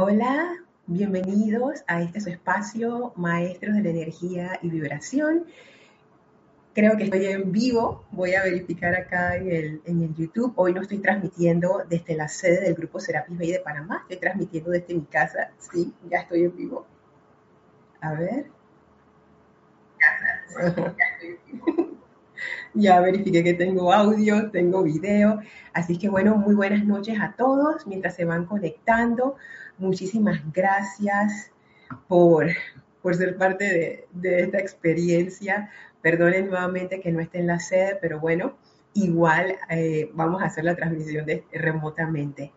Hola, bienvenidos a este su espacio, Maestros de la Energía y Vibración. Creo que estoy en vivo, voy a verificar acá en el, en el YouTube. Hoy no estoy transmitiendo desde la sede del Grupo Serapis Bay de Panamá, estoy transmitiendo desde mi casa. Sí, ya estoy en vivo. A ver. ya verifiqué que tengo audio, tengo video. Así que bueno, muy buenas noches a todos mientras se van conectando. Muchísimas gracias por, por ser parte de, esta experiencia. Perdonen nuevamente que no esté en la sede, pero bueno, igual eh, vamos a hacer la transmisión de, remotamente.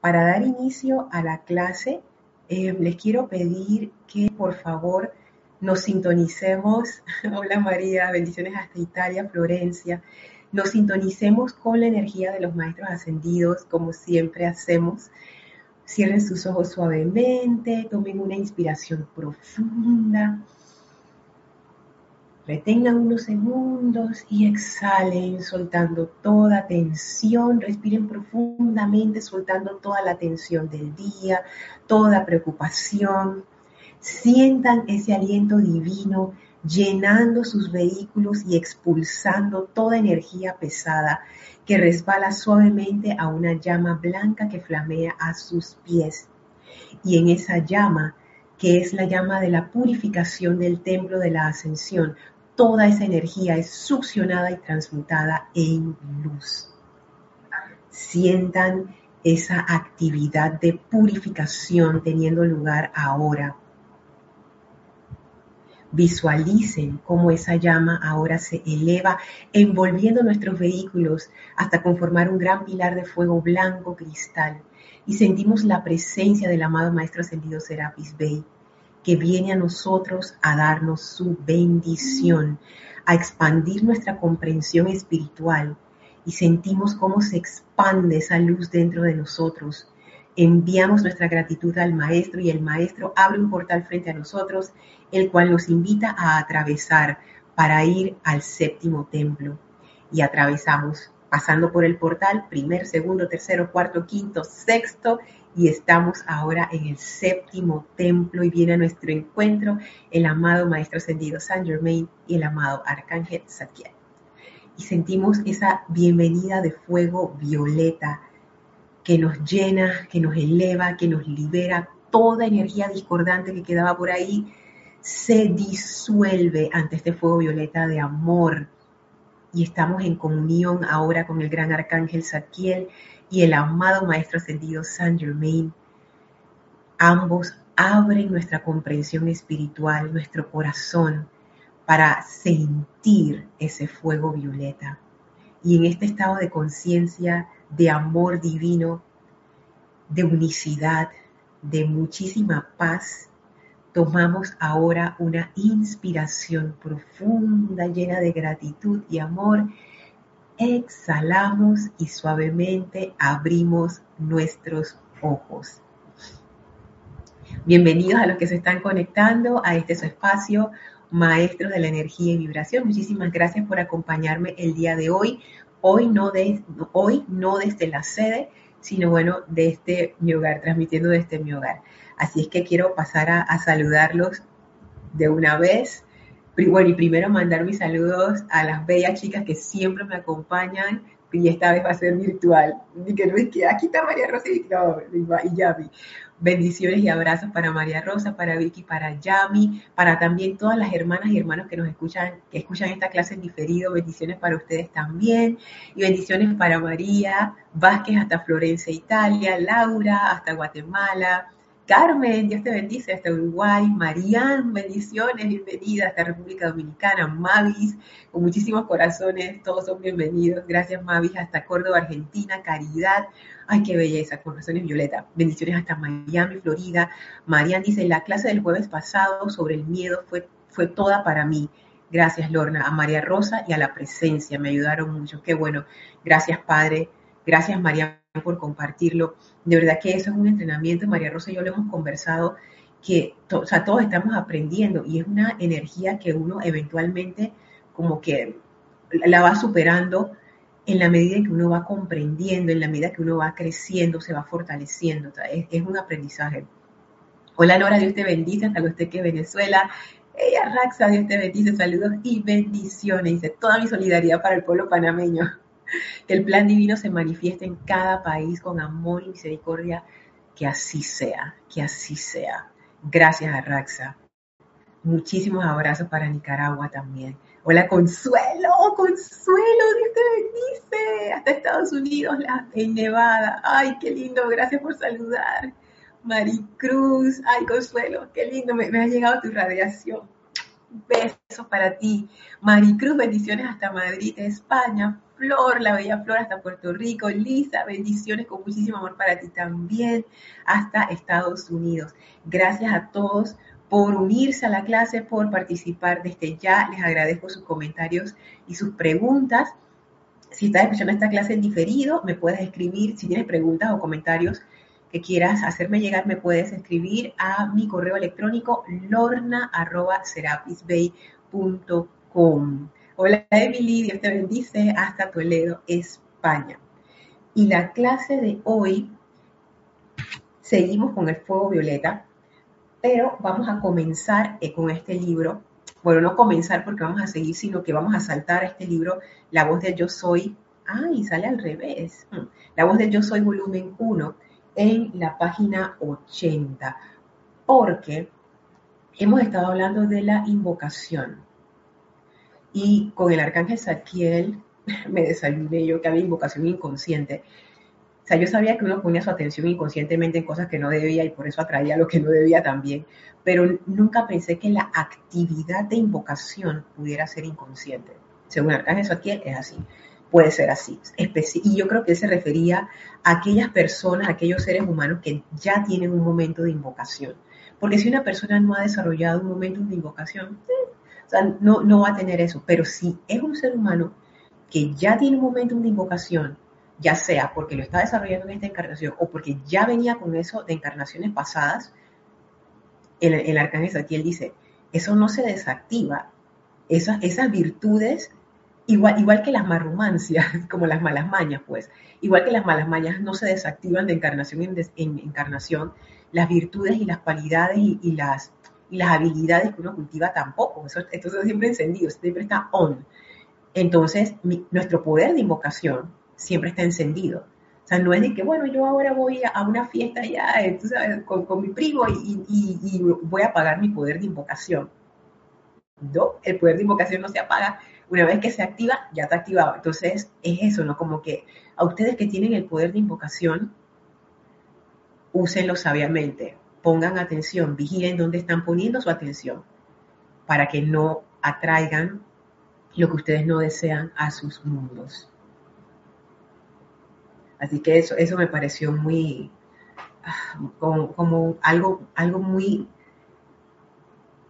Para dar inicio a la clase, eh, les quiero pedir que por favor nos sintonicemos. Hola María, bendiciones hasta Italia, Florencia. Nos sintonicemos con la energía de los maestros ascendidos, como siempre hacemos. Cierren sus ojos suavemente, tomen una inspiración profunda. Retengan unos segundos y exhalen soltando toda tensión. Respiren profundamente soltando toda la tensión del día, toda preocupación. Sientan ese aliento divino llenando sus vehículos y expulsando toda energía pesada que resbala suavemente a una llama blanca que flamea a sus pies. Y en esa llama, que es la llama de la purificación del templo de la ascensión, toda esa energía es succionada y transmutada en luz. Sientan esa actividad de purificación teniendo lugar ahora Visualicen cómo esa llama ahora se eleva, envolviendo nuestros vehículos hasta conformar un gran pilar de fuego blanco cristal. Y sentimos la presencia del amado Maestro Ascendido Serapis Bey, que viene a nosotros a darnos su bendición, a expandir nuestra comprensión espiritual. Y sentimos cómo se expande esa luz dentro de nosotros, enviamos nuestra gratitud al Maestro y el Maestro abre un portal frente a nosotros el cual nos invita a atravesar para ir al séptimo templo. Y atravesamos pasando por el portal, primer, segundo, tercero, cuarto, quinto, sexto, y estamos ahora en el séptimo templo y viene a nuestro encuentro el amado Maestro Ascendido Saint Germain y el amado Arcángel Zadkiel. Y sentimos esa bienvenida de fuego violeta que nos llena, que nos eleva, que nos libera toda energía discordante que quedaba por ahí se disuelve ante este fuego violeta de amor. Y estamos en comunión ahora con el gran arcángel Zadkiel y el amado Maestro Ascendido Saint Germain. Ambos abren nuestra comprensión espiritual, nuestro corazón, para sentir ese fuego violeta. Y en este estado de conciencia, de amor divino, de unicidad, de muchísima paz, Tomamos ahora una inspiración profunda, llena de gratitud y amor. Exhalamos y suavemente abrimos nuestros ojos. Bienvenidos a los que se están conectando a este su espacio, Maestros de la Energía y Vibración. Muchísimas gracias por acompañarme el día de hoy. Hoy no, de, hoy no desde la sede, sino bueno, desde mi hogar, transmitiendo desde mi hogar. Así es que quiero pasar a, saludarlos de una vez. Bueno, y primero mandar mis saludos a las bellas chicas que siempre me acompañan y esta vez va a ser virtual. Y que no es que aquí está María Rosa y, no, y Yami. Bendiciones y abrazos para María Rosa, para Vicky, para Yami, para también todas las hermanas y hermanos que nos escuchan, que escuchan esta clase en diferido. Bendiciones para ustedes también. Y bendiciones para María Vázquez hasta Florencia, Italia, Laura hasta Guatemala, Carmen, Dios te bendice hasta Uruguay. Marian, bendiciones, bienvenida hasta República Dominicana. Mavis, con muchísimos corazones, todos son bienvenidos. Gracias, Mavis, hasta Córdoba, Argentina. Caridad, ay, qué belleza, corazones violeta. Bendiciones hasta Miami, Florida. Marian dice, la clase del jueves pasado sobre el miedo fue, fue toda para mí. Gracias, Lorna. A María Rosa y a la presencia, me ayudaron mucho. Qué bueno. Gracias, Padre. Gracias, María por compartirlo. De verdad que eso es un entrenamiento, María Rosa y yo lo hemos conversado, que o sea, todos estamos aprendiendo y es una energía que uno eventualmente como que la va superando en la medida en que uno va comprendiendo, en la medida que uno va creciendo, se va fortaleciendo. es, un aprendizaje. Hola Nora, Dios te bendice, hasta usted que Venezuela. Ella Raxa, Dios te bendice, saludos y bendiciones. Dice toda mi solidaridad para el pueblo panameño. Que el plan divino se manifieste en cada país con amor y misericordia. Que así sea, que así sea. Gracias, Arraxa. Muchísimos abrazos para Nicaragua también. Hola, Consuelo, Consuelo, Dios te bendice. Hasta Estados Unidos, en Nevada. Ay, qué lindo, gracias por saludar. Maricruz, ay, Consuelo, qué lindo, me, ha llegado tu radiación. Besos para ti. Maricruz, bendiciones hasta Madrid, España. Flor, la bella Flor hasta Puerto Rico. Lisa, bendiciones con muchísimo amor para ti también hasta Estados Unidos. Gracias a todos por unirse a la clase, por participar desde ya. Les agradezco sus comentarios y sus preguntas. Si estás escuchando esta clase en diferido, me puedes escribir si tienes preguntas o comentarios que quieras hacerme llegar, me puedes escribir a mi correo electrónico lorna.serapisbay.com. Hola Emily, Dios te bendice hasta Toledo, España. Y la clase de hoy, seguimos con el fuego violeta, pero vamos a comenzar eh, con este libro. Bueno, no comenzar porque vamos a seguir, sino que vamos a saltar a este libro, La voz de Yo Soy. Ay, sale al revés. Hmm. La voz de Yo Soy, volumen 1 en la página 80, porque hemos estado hablando de la invocación. Y con el arcángel Saquiel me desayuné yo que había invocación inconsciente. O sea, yo sabía que uno ponía su atención inconscientemente en cosas que no debía y por eso atraía lo que no debía también, pero nunca pensé que la actividad de invocación pudiera ser inconsciente. Según Arcángel Saquiel es así puede ser así. Y yo creo que él se refería a aquellas personas, aquellos seres humanos que ya tienen un momento de invocación. Porque si una persona no ha desarrollado un momento de invocación, eh, no, no va a tener eso. Pero si es un ser humano que ya tiene un momento de invocación, ya sea porque lo está desarrollando en esta encarnación o porque ya venía con eso de encarnaciones pasadas, el, el arcángel él dice, eso no se desactiva. Esas, esas virtudes Igual, igual que las marrumancias, como las malas mañas, pues. Igual que las malas mañas no se desactivan de encarnación en, encarnación, las virtudes y las cualidades y, las, las habilidades que uno cultiva tampoco. Eso, esto está siempre encendido, siempre está on. Entonces, nuestro poder de invocación siempre está encendido. O sea, no es de que, bueno, yo ahora voy a, una fiesta ya con, con, mi primo y, y, voy a apagar mi poder de invocación. No, el poder de invocación no se apaga una vez que se activa, ya está activado. Entonces, es eso, ¿no? Como que a ustedes que tienen el poder de invocación, úsenlo sabiamente, pongan atención, vigilen dónde están poniendo su atención, para que no atraigan lo que ustedes no desean a sus mundos. Así que eso, eso me pareció muy, ah, como, algo, algo muy,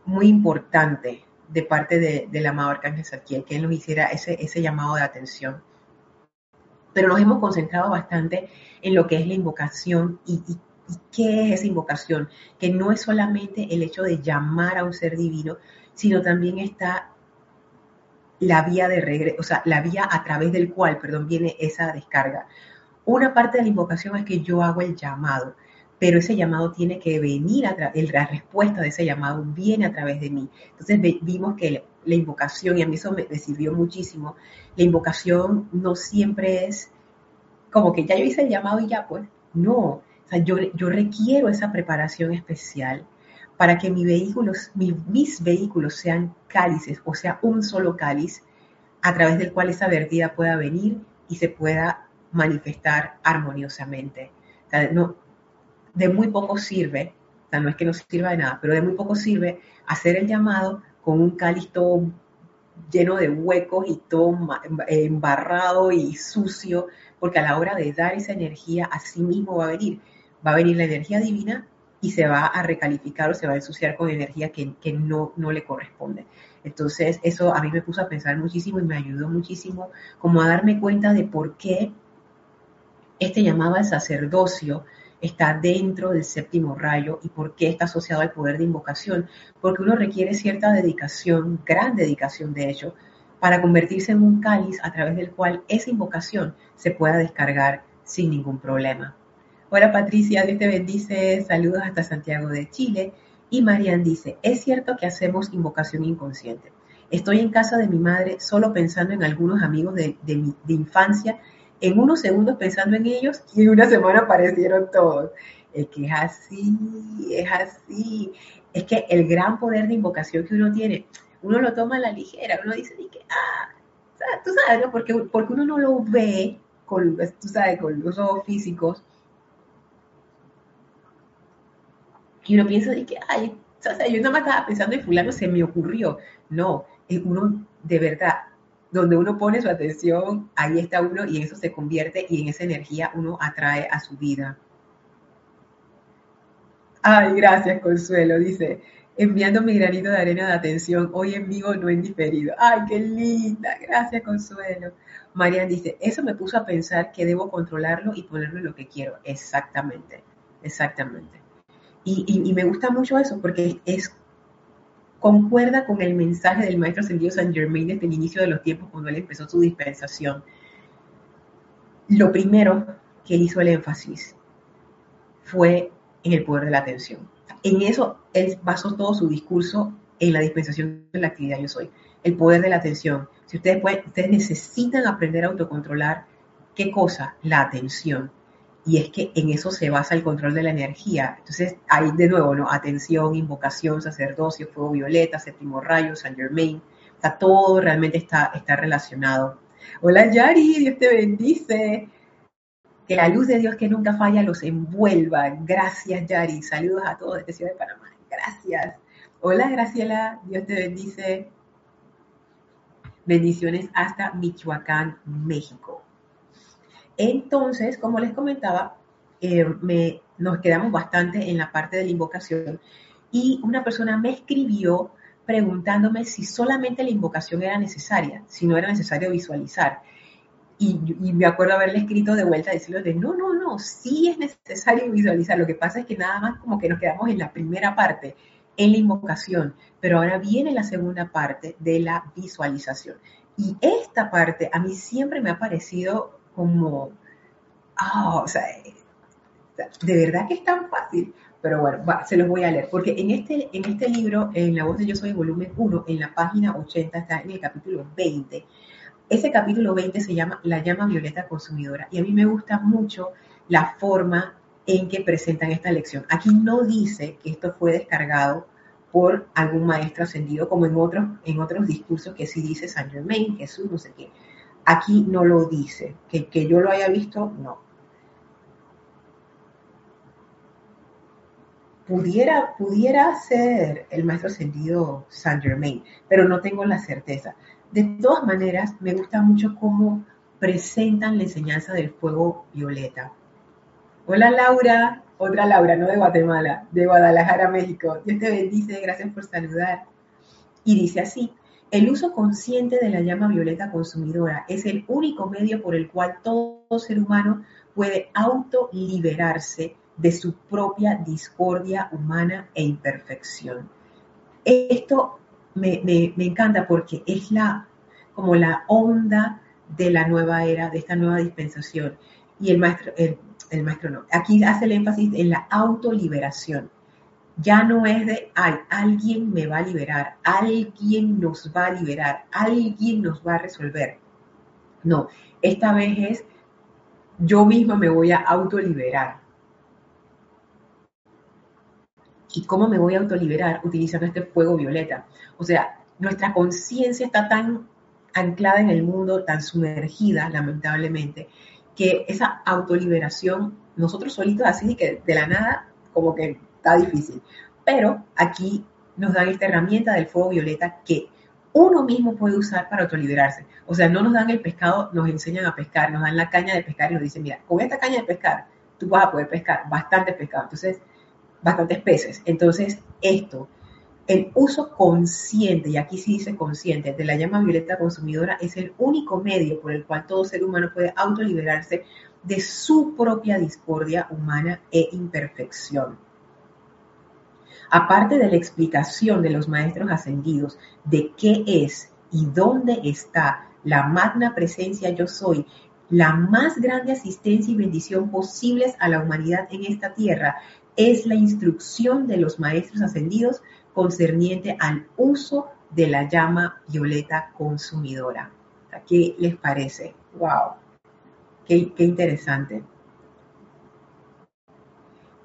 muy importante de parte de, del amado Arcángel Saquiel, que él nos hiciera ese, ese llamado de atención. Pero nos hemos concentrado bastante en lo que es la invocación y, qué es esa invocación, que no es solamente el hecho de llamar a un ser divino, sino también está la vía de regreso, o sea, la vía a través del cual, perdón, viene esa descarga. Una parte de la invocación es que yo hago el llamado, pero ese llamado tiene que venir, a la respuesta de ese llamado viene a través de mí. Entonces vimos que la invocación, y a mí eso me, sirvió muchísimo, la invocación no siempre es como que ya yo hice el llamado y ya pues, no, yo, yo requiero esa preparación especial para que mis vehículos, mis vehículos sean cálices, o sea, un solo cáliz a través del cual esa vertida pueda venir y se pueda manifestar armoniosamente. No, de muy poco sirve, o sea, no es que no sirva de nada, pero de muy poco sirve hacer el llamado con un cáliz todo lleno de huecos y todo embarrado y sucio, porque a la hora de dar esa energía, a sí mismo va a venir, va a venir la energía divina y se va a recalificar o se va a ensuciar con energía que, no, no le corresponde. Entonces, eso a mí me puso a pensar muchísimo y me ayudó muchísimo como a darme cuenta de por qué este llamado al sacerdocio está dentro del séptimo rayo y por qué está asociado al poder de invocación, porque uno requiere cierta dedicación, gran dedicación de hecho, para convertirse en un cáliz a través del cual esa invocación se pueda descargar sin ningún problema. Hola Patricia, Dios te bendice. Saludos hasta Santiago de Chile. Y Marian dice, es cierto que hacemos invocación inconsciente. Estoy en casa de mi madre solo pensando en algunos amigos de, mi, de infancia, en unos segundos pensando en ellos y en una semana aparecieron todos. Es que es así, es así. Es que el gran poder de invocación que uno tiene, uno lo toma a la ligera, uno dice, que, ah, tú sabes. Porque, porque uno no lo ve con, tú sabes, con los ojos físicos, Y uno piensa de que, ay, o sea, yo no me estaba pensando en fulano, se me ocurrió. No, es uno de verdad, donde uno pone su atención, ahí está uno y eso se convierte y en esa energía uno atrae a su vida. Ay, gracias, Consuelo, dice, enviando mi granito de arena de atención, hoy en vivo, no en diferido. Ay, qué linda, gracias, Consuelo. Marian dice, eso me puso a pensar que debo controlarlo y ponerlo lo que quiero. Exactamente, exactamente. Y, me gusta mucho eso porque concuerda con el mensaje del maestro ascendido San Germain desde el inicio de los tiempos cuando él empezó su dispensación. Lo primero que él hizo el énfasis fue en el poder de la atención. En eso él basó todo su discurso en la dispensación de la actividad yo soy, el poder de la atención. Si ustedes ustedes necesitan aprender a autocontrolar qué cosa, la atención y es que en eso se basa el control de la energía. Entonces, ahí de nuevo, ¿no? Atención, invocación, sacerdocio, fuego violeta, séptimo rayo, San Germain, está todo realmente está, está relacionado. Hola Yari, Dios te bendice. Que la luz de Dios que nunca falla los envuelva. Gracias Yari. Saludos a todos desde Ciudad de Panamá. Gracias. Hola Graciela, Dios te bendice. Bendiciones hasta Michoacán, México. Entonces, como les comentaba, eh, nos quedamos bastante en la parte de la invocación y una persona me escribió preguntándome si solamente la invocación era necesaria, si no era necesario visualizar. Y, me acuerdo haberle escrito de vuelta, decirle de no, no, no, sí es necesario visualizar. Lo que pasa es que nada más como que nos quedamos en la primera parte, en la invocación, pero ahora viene la segunda parte de la visualización. Y esta parte a mí siempre me ha parecido como, ah, o sea, de verdad que es tan fácil. Pero bueno, se los voy a leer, porque en este, en este libro, en La voz de Yo Soy, volumen 1, en la página 80, está en el capítulo 20. Ese capítulo 20 se llama La llama violeta consumidora. Y a mí me gusta mucho la forma en que presentan esta lección. Aquí no dice que esto fue descargado por algún maestro ascendido, como en otros, en otros discursos que sí dice Saint Germain, Jesús, no sé qué. Aquí no lo dice. Que, que yo lo haya visto, no. Pudiera, pudiera ser el maestro ascendido Saint Germain, pero no tengo la certeza. De todas maneras, me gusta mucho cómo presentan la enseñanza del fuego violeta. Hola Laura, otra Laura, no de Guatemala, de Guadalajara, México. Dios te bendice, gracias por saludar. Y dice así, el uso consciente de la llama violeta consumidora es el único medio por el cual todo ser humano puede autoliberarse de su propia discordia humana e imperfección. Esto me, encanta porque es la, como la onda de la nueva era, de esta nueva dispensación. Y el maestro, el maestro no, aquí hace el énfasis en la autoliberación ya no es de, ay, alguien me va a liberar, alguien nos va a liberar, alguien nos va a resolver. No, esta vez es, yo misma me voy a autoliberar. ¿Y cómo me voy a autoliberar? Utilizando este fuego violeta. O sea, nuestra conciencia está tan anclada en el mundo, tan sumergida, lamentablemente, que esa autoliberación, nosotros solitos así que de la nada, como que está difícil. Pero aquí nos dan esta herramienta del fuego violeta que uno mismo puede usar para autoliberarse. O sea, no nos dan el pescado, nos enseñan a pescar, nos dan la caña de pescar y nos dicen, mira, con esta caña de pescar tú vas a poder pescar bastante pescado, entonces, bastantes peces. Entonces, esto, el uso consciente, y aquí sí dice consciente, de la llama violeta consumidora es el único medio por el cual todo ser humano puede autoliberarse de su propia discordia humana e imperfección. Aparte de la explicación de los maestros ascendidos de qué es y dónde está la magna presencia yo soy, la más grande asistencia y bendición posibles a la humanidad en esta tierra es la instrucción de los maestros ascendidos concerniente al uso de la llama violeta consumidora. ¿Qué les parece? ¡Wow! Qué, qué interesante.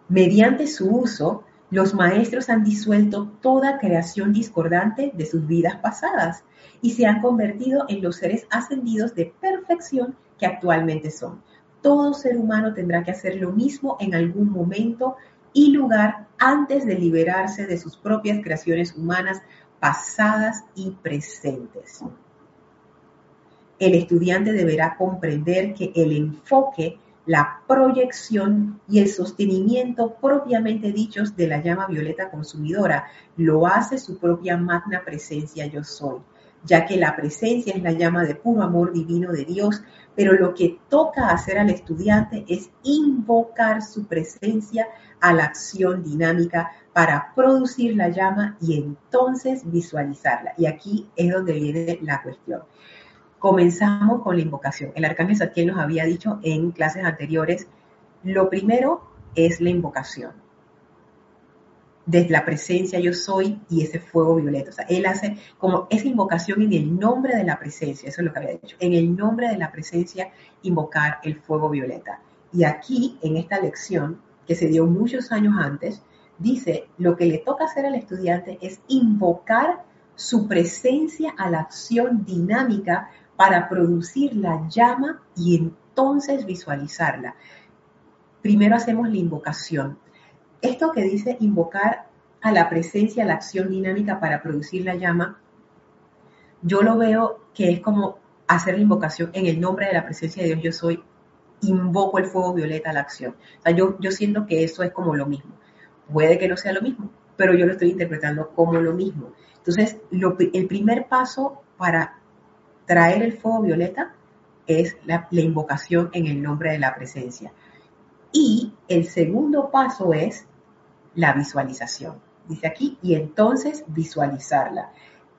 Mediante su uso, los maestros han disuelto toda creación discordante de sus vidas pasadas y se han convertido en los seres ascendidos de perfección que actualmente son. Todo ser humano tendrá que hacer lo mismo en algún momento y lugar antes de liberarse de sus propias creaciones humanas pasadas y presentes. El estudiante deberá comprender que el enfoque la proyección y el sostenimiento propiamente dichos de la llama violeta consumidora. Lo hace su propia magna presencia yo soy, ya que la presencia es la llama de puro amor divino de Dios, pero lo que toca hacer al estudiante es invocar su presencia a la acción dinámica para producir la llama y entonces visualizarla. Y aquí es donde viene la cuestión. Comenzamos con la invocación. El arcángel Satiel nos había dicho en clases anteriores, lo primero es la invocación. Desde la presencia yo soy y ese fuego violeta. O sea, él hace como esa invocación en el nombre de la presencia, eso es lo que había dicho, en el nombre de la presencia invocar el fuego violeta. Y aquí, en esta lección, que se dio muchos años antes, dice, lo que le toca hacer al estudiante es invocar su presencia a la acción dinámica para producir la llama y entonces visualizarla. Primero hacemos la invocación. Esto que dice invocar a la presencia, a la acción dinámica para producir la llama, yo lo veo que es como hacer la invocación en el nombre de la presencia de Dios, yo soy, invoco el fuego violeta a la acción. O sea, yo, yo siento que eso es como lo mismo. Puede que no sea lo mismo, pero yo lo estoy interpretando como lo mismo. Entonces, el primer paso para traer el fuego violeta es la, invocación en el nombre de la presencia. Y el segundo paso es la visualización. Dice aquí, y entonces visualizarla.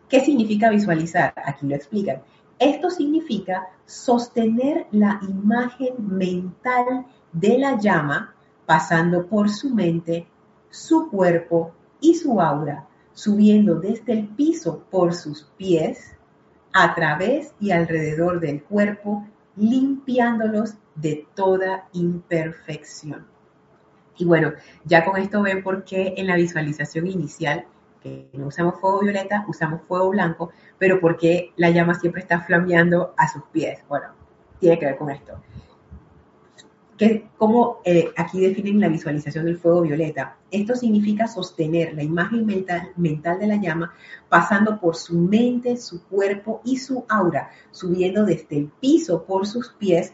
¿Qué significa visualizar? Aquí lo explican. Esto significa sostener la imagen mental de la llama pasando por su mente, su cuerpo y su aura, subiendo desde el piso por sus pies, a través y alrededor del cuerpo, limpiándolos de toda imperfección. Y bueno, ya con esto ven por qué en la visualización inicial, que no usamos fuego violeta, usamos fuego blanco, pero por qué la llama siempre está flameando a sus pies. Bueno, tiene que ver con esto que como eh, aquí definen la visualización del fuego violeta. Esto significa sostener la imagen mental, mental de la llama pasando por su mente, su cuerpo y su aura, subiendo desde el piso por sus pies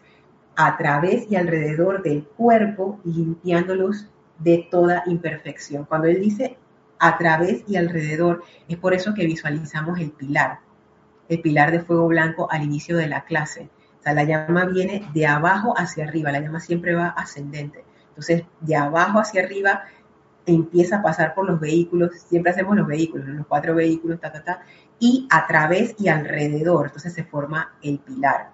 a través y alrededor del cuerpo, limpiándolos de toda imperfección. Cuando él dice a través y alrededor, es por eso que visualizamos el pilar, el pilar de fuego blanco al inicio de la clase sea, la llama viene de abajo hacia arriba, la llama siempre va ascendente. Entonces, de abajo hacia arriba empieza a pasar por los vehículos, siempre hacemos los vehículos, los cuatro vehículos, ta, ta, ta, y a través y alrededor, entonces se forma el pilar.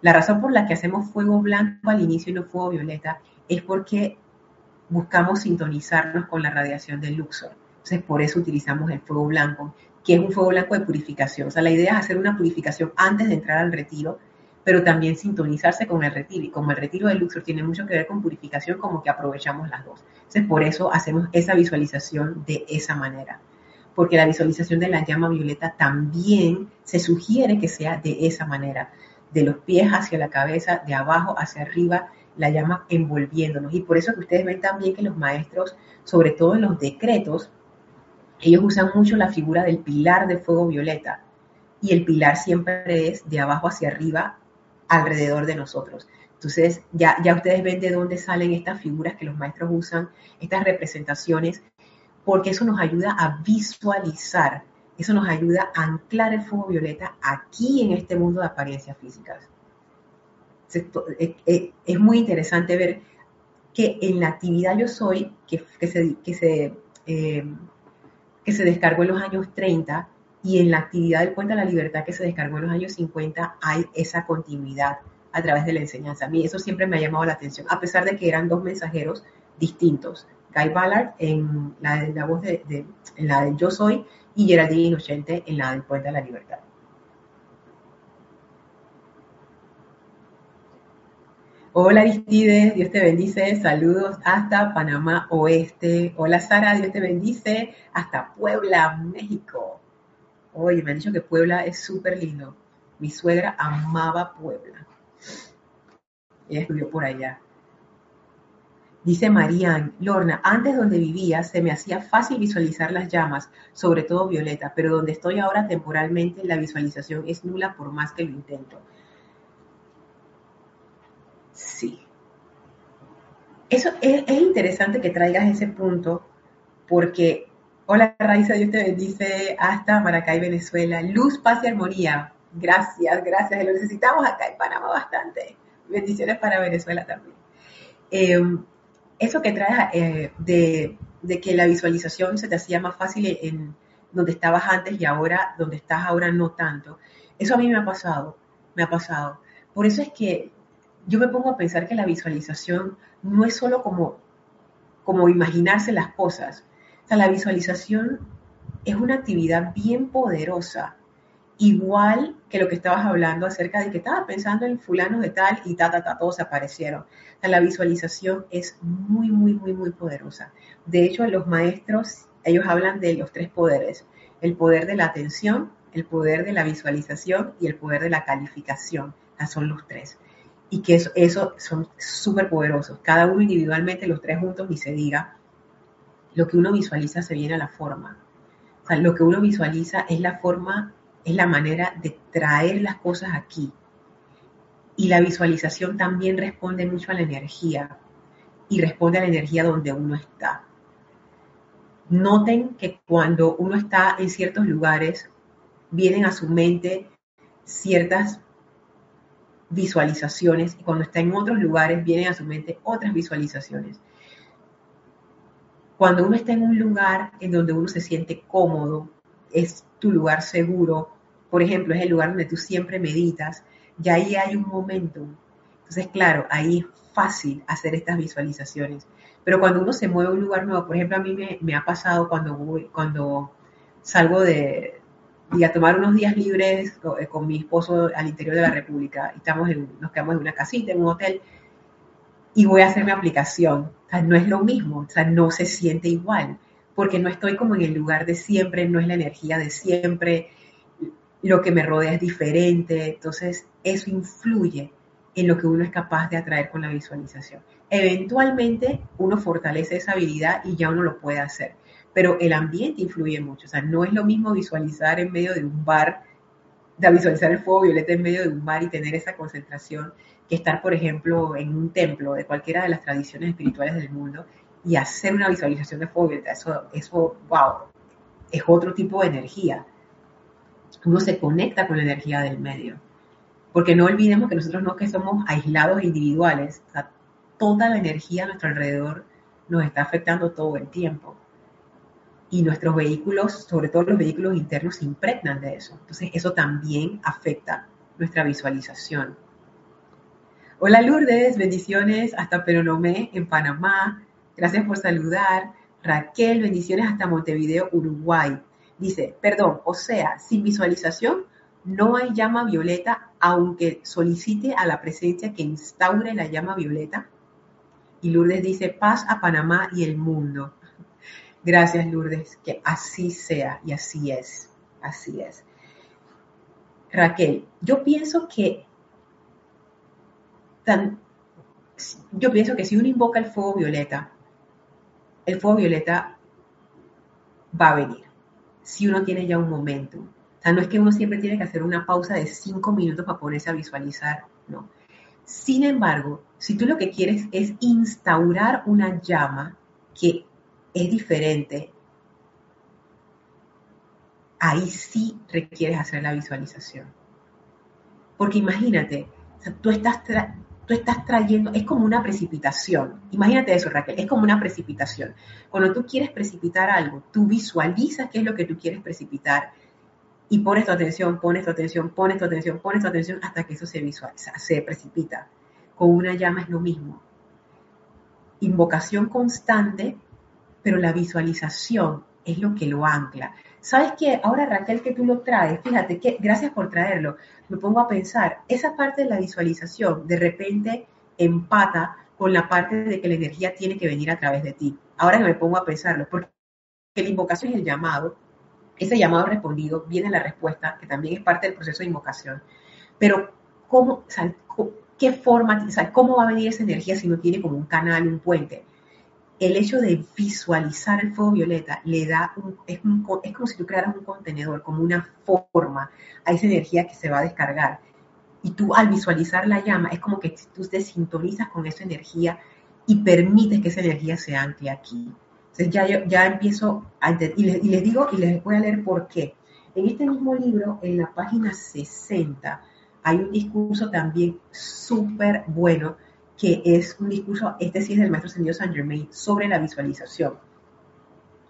La razón por la que hacemos fuego blanco al inicio y no fuego violeta es porque buscamos sintonizarnos con la radiación del Luxor. Entonces, por eso utilizamos el fuego blanco, que es un fuego blanco de purificación. O sea, la idea es hacer una purificación antes de entrar al retiro pero también sintonizarse con el retiro. Y como el retiro de Luxor tiene mucho que ver con purificación, como que aprovechamos las dos. Entonces, por eso hacemos esa visualización de esa manera. Porque la visualización de la llama violeta también se sugiere que sea de esa manera, de los pies hacia la cabeza, de abajo hacia arriba, la llama envolviéndonos. Y por eso que ustedes ven también que los maestros, sobre todo en los decretos, ellos usan mucho la figura del pilar de fuego violeta. Y el pilar siempre es de abajo hacia arriba, alrededor de nosotros. Entonces, ya, ya ustedes ven de dónde salen estas figuras que los maestros usan, estas representaciones, porque eso nos ayuda a visualizar, eso nos ayuda a anclar el fuego violeta aquí en este mundo de apariencias físicas. Eh, eh, es muy interesante ver que en la actividad Yo Soy, que, se, que, se, eh, que se descargó en los años 30, y en la actividad del Puente de la Libertad que se descargó en los años 50 hay esa continuidad, a través de la enseñanza. A mí eso siempre me ha llamado la atención, a pesar de que eran dos mensajeros distintos. Guy Ballard en la, la voz de, en la de Yo Soy y Geraldine Inocente en la del Puente de la Libertad. Hola Aristides, Dios te bendice. Saludos hasta Panamá Oeste. Hola Sara, Dios te bendice. Hasta Puebla, México. Oye, me han dicho que Puebla es súper lindo. Mi suegra amaba Puebla. Ella estudió por allá. Dice Marían, Lorna, antes donde vivía se me hacía fácil visualizar las llamas, sobre todo violeta, pero donde estoy ahora temporalmente la visualización es nula por más que lo intento. Sí. Eso es, interesante que traigas ese punto porque, hola Raiza, Dios te bendice hasta Maracay, Venezuela. Luz, paz y armonía. Gracias, gracias. Lo necesitamos acá en Panamá bastante. Bendiciones para Venezuela también. Em, eso que traes eh, de, que la visualización se te hacía más fácil en donde estabas antes y ahora donde estás ahora no tanto. Eso a mí me ha pasado, me ha pasado. Por eso es que yo me pongo a pensar que la visualización no es solo como, como imaginarse las cosas. O la visualización es una actividad bien poderosa igual que lo que estabas hablando acerca de que estaba pensando en fulano de tal y ta, ta, ta, todos aparecieron. la visualización es muy, muy, muy, muy poderosa. De hecho, los maestros, ellos hablan de los tres poderes. El poder de la atención, el poder de la visualización y el poder de la calificación. son los tres. Y que eso, eso son súper poderosos. Cada uno individualmente, los tres juntos, ni se diga. Lo que uno visualiza se viene a la forma. O sea, lo que uno visualiza es la forma es la manera de traer las cosas aquí. Y la visualización también responde mucho a la energía y responde a la energía donde uno está. Noten que cuando uno está en ciertos lugares, vienen a su mente ciertas visualizaciones y cuando está en otros lugares, vienen a su mente otras visualizaciones. Cuando uno está en un lugar en donde uno se siente cómodo, es tu lugar seguro, por ejemplo, es el lugar donde tú siempre meditas, ya ahí hay un momento. Entonces, claro, ahí es fácil hacer estas visualizaciones. Pero cuando uno se mueve a un lugar nuevo, por ejemplo, a mí me, ha pasado cuando, voy, cuando salgo de, y a tomar unos días libres eh, con, mi esposo al interior de la República, estamos nos quedamos en una casita, en un hotel, y voy a hacer mi aplicación. O sea, no es lo mismo, o sea, no se siente igual, porque no estoy como en el lugar de siempre, no es la energía de siempre, lo que me rodea es diferente, entonces eso influye en lo que uno es capaz de atraer con la visualización. Eventualmente uno fortalece esa habilidad y ya uno lo puede hacer, pero el ambiente influye mucho, o sea, no es lo mismo visualizar en medio de un bar, de visualizar el fuego violeta en medio de un bar y tener esa concentración que estar, por ejemplo, en un templo de cualquiera de las tradiciones espirituales del mundo y hacer una visualización de fuego eso, eso, wow, es otro tipo de energía uno se conecta con la energía del medio. Porque no olvidemos que nosotros no que somos aislados e individuales, toda la energía a nuestro alrededor nos está afectando todo el tiempo. Y nuestros vehículos, sobre todo los vehículos internos, se impregnan de eso. Entonces eso también afecta nuestra visualización. Hola Lourdes, bendiciones hasta Peronomé en Panamá. Gracias por saludar. Raquel, bendiciones hasta Montevideo, Uruguay. Dice, perdón, o sea, sin visualización no hay llama violeta, aunque solicite a la presencia que instaure la llama violeta. Y Lourdes dice, paz a Panamá y el mundo. Gracias, Lourdes, que así sea y así es, así es. Raquel, yo pienso que tan, yo pienso que si uno invoca el fuego violeta, el fuego violeta va a venir si uno tiene ya un momento. O sea, no es que uno siempre tiene que hacer una pausa de cinco minutos para ponerse a visualizar, no. Sin embargo, si tú lo que quieres es instaurar una llama que es diferente, ahí sí requieres hacer la visualización. Porque imagínate, tú estás tú estás trayendo, es como una precipitación. Imagínate eso, Raquel, es como una precipitación. Cuando tú quieres precipitar algo, tú visualizas qué es lo que tú quieres precipitar y pones tu atención, pones tu atención, pones tu atención, pones tu atención hasta que eso se visualiza, se precipita. Con una llama es lo mismo. Invocación constante, pero la visualización es lo que lo ancla. ¿Sabes qué? Ahora Raquel que tú lo traes, fíjate que gracias por traerlo. Me pongo a pensar, esa parte de la visualización de repente empata con la parte de que la energía tiene que venir a través de ti. Ahora que me pongo a pensarlo, porque la invocación es el llamado, ese llamado respondido, viene la respuesta, que también es parte del proceso de invocación. Pero, ¿cómo, ¿qué forma, cómo va a venir esa energía si no tiene como un canal, un puente? El hecho de visualizar el fuego violeta le da es, es como si tú crearas un contenedor, como una forma a esa energía que se va a descargar. Y tú al visualizar la llama, es como que tú te sintonizas con esa energía y permites que esa energía se ancle aquí ya, ya empiezo y les, y les digo y les voy a leer por qué. En este mismo libro, en la página 60, hay un discurso también súper bueno, que es un discurso, este sí es del maestro señor Saint Germain, sobre la visualización.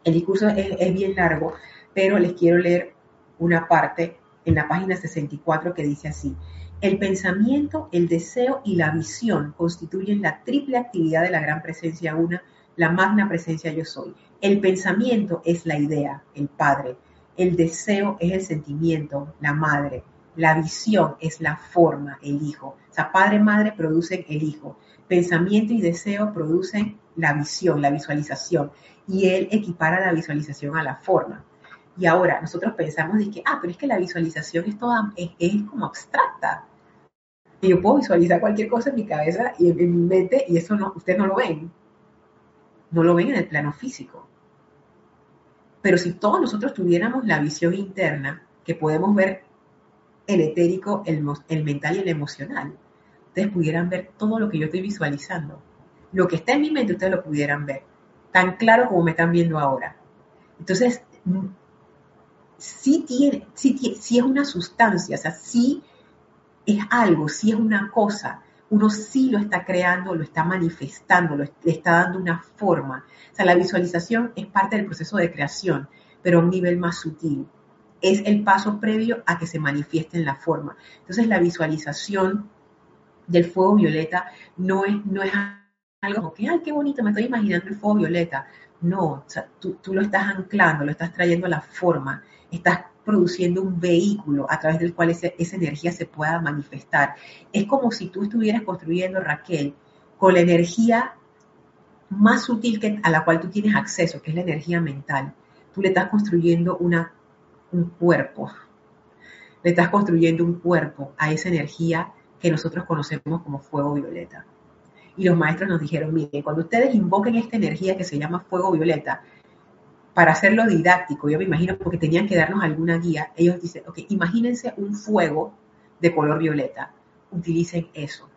El discurso es, bien largo, pero les quiero leer una parte en la página 64 que dice así. El pensamiento, el deseo y la visión constituyen la triple actividad de la gran presencia una la magna presencia yo soy. El pensamiento es la idea, el Padre. El deseo es el sentimiento, la Madre. La visión es la forma, el Hijo. O sea, Padre, Madre producen el Hijo. Pensamiento y deseo producen la visión, la visualización. Y Él equipara la visualización a la forma. Y ahora nosotros pensamos de que, ah, pero es que la visualización es toda, es, como abstracta. Y yo puedo visualizar cualquier cosa en mi cabeza y en, mi mente y eso no, ustedes no lo ven no lo ven en el plano físico. Pero si todos nosotros tuviéramos la visión interna, que podemos ver el etérico, el, mental y el emocional, ustedes pudieran ver todo lo que yo estoy visualizando. Lo que está en mi mente, ustedes lo pudieran ver, tan claro como me están viendo ahora. Entonces, tiene, sí, es una sustancia, o sí es algo, sí es una cosa, uno sí lo está creando, lo está manifestando, le está dando una forma. O sea, la visualización es parte del proceso de creación, pero a un nivel más sutil. Es el paso previo a que se manifieste en la forma. Entonces, la visualización del fuego violeta no es, no es algo como que, ay, qué bonito, me estoy imaginando el fuego violeta. No, tú, tú lo estás anclando, lo estás trayendo a la forma, estás produciendo un vehículo a través del cual esa energía se pueda manifestar. Es como si tú estuvieras construyendo, Raquel, con la energía más sutil que, a la cual tú tienes acceso, que es la energía mental. Tú le estás construyendo una, un cuerpo, le estás construyendo un cuerpo a esa energía que nosotros conocemos como fuego violeta. Y los maestros nos dijeron, miren, cuando ustedes invoquen esta energía que se llama fuego violeta, para hacerlo didáctico, yo me imagino, porque tenían que darnos alguna guía, ellos dicen, ok, imagínense un fuego de color violeta, utilicen eso.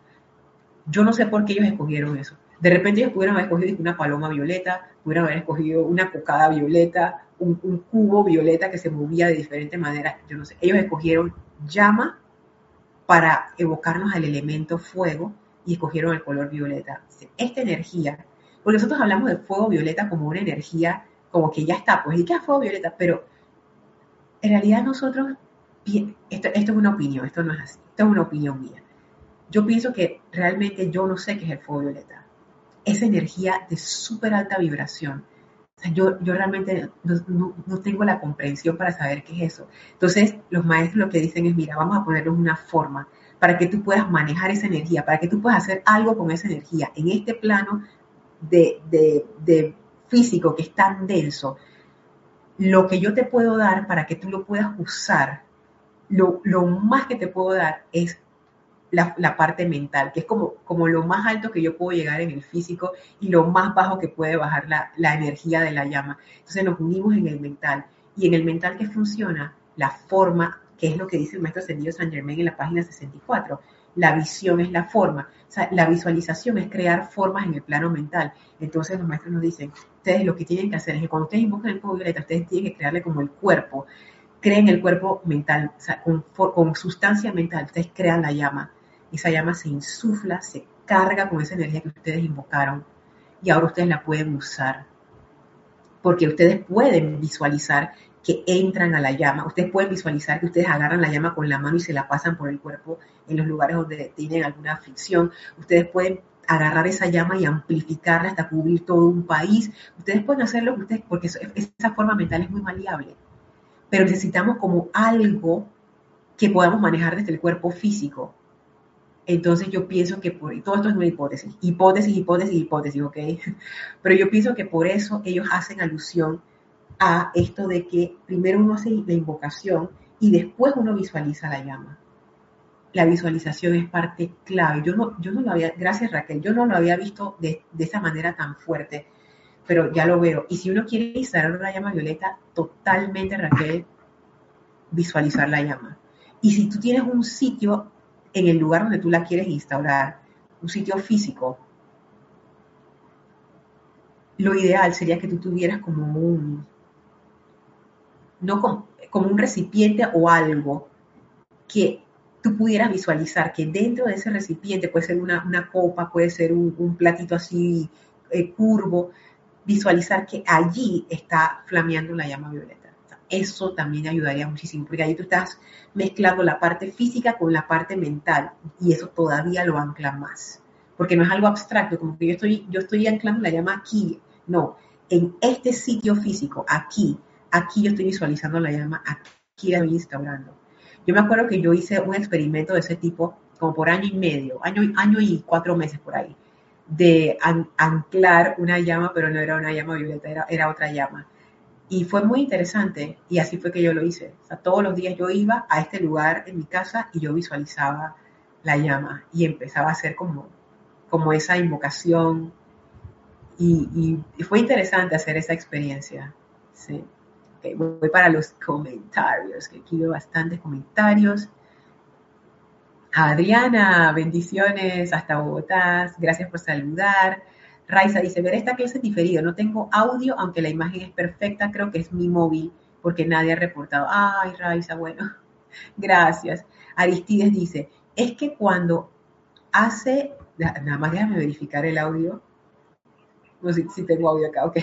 Yo no sé por qué ellos escogieron eso. De repente ellos pudieron haber escogido una paloma violeta, pudieron haber escogido una cocada violeta, un, cubo violeta que se movía de diferente manera. Ellos escogieron llama para evocarnos al elemento fuego y escogieron el color violeta. Esta energía, porque nosotros hablamos de fuego violeta como una energía como que ya está, pues, ¿y qué es fuego violeta? Pero en realidad nosotros, esto, es una opinión, esto no es así, esto es una opinión mía. Yo pienso que realmente yo no sé qué es el fuego violeta. Esa energía de súper alta vibración. Yo, yo realmente no, no, tengo la comprensión para saber qué es eso. Entonces, los maestros lo que dicen es, mira, vamos a ponernos una forma para que tú puedas manejar esa energía, para que tú puedas hacer algo con esa energía en este plano de, de, de físico que es tan denso, lo que yo te puedo dar para que tú lo puedas usar, lo, más que te puedo dar es la, parte mental, que es como, como lo más alto que yo puedo llegar en el físico y lo más bajo que puede bajar la, la energía de la llama. Entonces nos unimos en el mental. Y en el mental que funciona, la forma, que es lo que dice el maestro ascendido San Germain en la página 64, la visión es la forma. La visualización es crear formas en el plano mental. Entonces los maestros nos dicen, ustedes lo que tienen que hacer es que cuando ustedes invocan el fuego violeta, ustedes tienen que crearle como el cuerpo. Creen el cuerpo mental, con, con sustancia mental, ustedes crean la llama. Esa llama se insufla, se carga con esa energía que ustedes invocaron y ahora ustedes la pueden usar. Porque ustedes pueden visualizar que entran a la llama. Ustedes pueden visualizar que ustedes agarran la llama con la mano y se la pasan por el cuerpo en los lugares donde tienen alguna fricción. Ustedes pueden agarrar esa llama y amplificarla hasta cubrir todo un país. Ustedes pueden hacer lo que ustedes, porque esa forma mental es muy maleable. Pero necesitamos como algo que podamos manejar desde el cuerpo físico. Entonces yo pienso que por todo esto es una hipótesis, hipótesis, hipótesis, hipótesis, ¿ok? Pero yo pienso que por eso ellos hacen alusión a esto de que primero uno hace la invocación y después uno visualiza la llama la visualización es parte clave. Yo no, yo no lo había, gracias Raquel, yo no lo había visto de, esa manera tan fuerte, pero ya lo veo. Y si uno quiere instalar una llama violeta, totalmente Raquel, visualizar la llama. Y si tú tienes un sitio en el lugar donde tú la quieres instaurar, un sitio físico, lo ideal sería que tú tuvieras como un, no como, un recipiente o algo que tú pudieras visualizar que dentro de ese recipiente, puede ser una, copa, puede ser un, platito así eh, curvo, visualizar que allí está flameando la llama violeta. Eso también ayudaría muchísimo, porque ahí tú estás mezclando la parte física con la parte mental y eso todavía lo ancla más, porque no es algo abstracto, como que yo estoy, yo estoy anclando la llama aquí, no, en este sitio físico, aquí, aquí yo estoy visualizando la llama, aquí la estoy instaurando. Yo me acuerdo que yo hice un experimento de ese tipo como por año y medio, año, año y cuatro meses por ahí, de anclar una llama, pero no era una llama violeta, era, era otra llama. Y fue muy interesante y así fue que yo lo hice. O todos los días yo iba a este lugar en mi casa y yo visualizaba la llama y empezaba a hacer como, como esa invocación y, y fue interesante hacer esa experiencia. Sí voy para los comentarios, que aquí veo bastantes comentarios. Adriana, bendiciones hasta Bogotá, gracias por saludar. Raiza dice, ver esta clase es diferido, no tengo audio, aunque la imagen es perfecta, creo que es mi móvil, porque nadie ha reportado. Ay, Raiza, bueno, gracias. Aristides dice, es que cuando hace, nada más déjame verificar el audio, no sé si tengo audio acá, ok.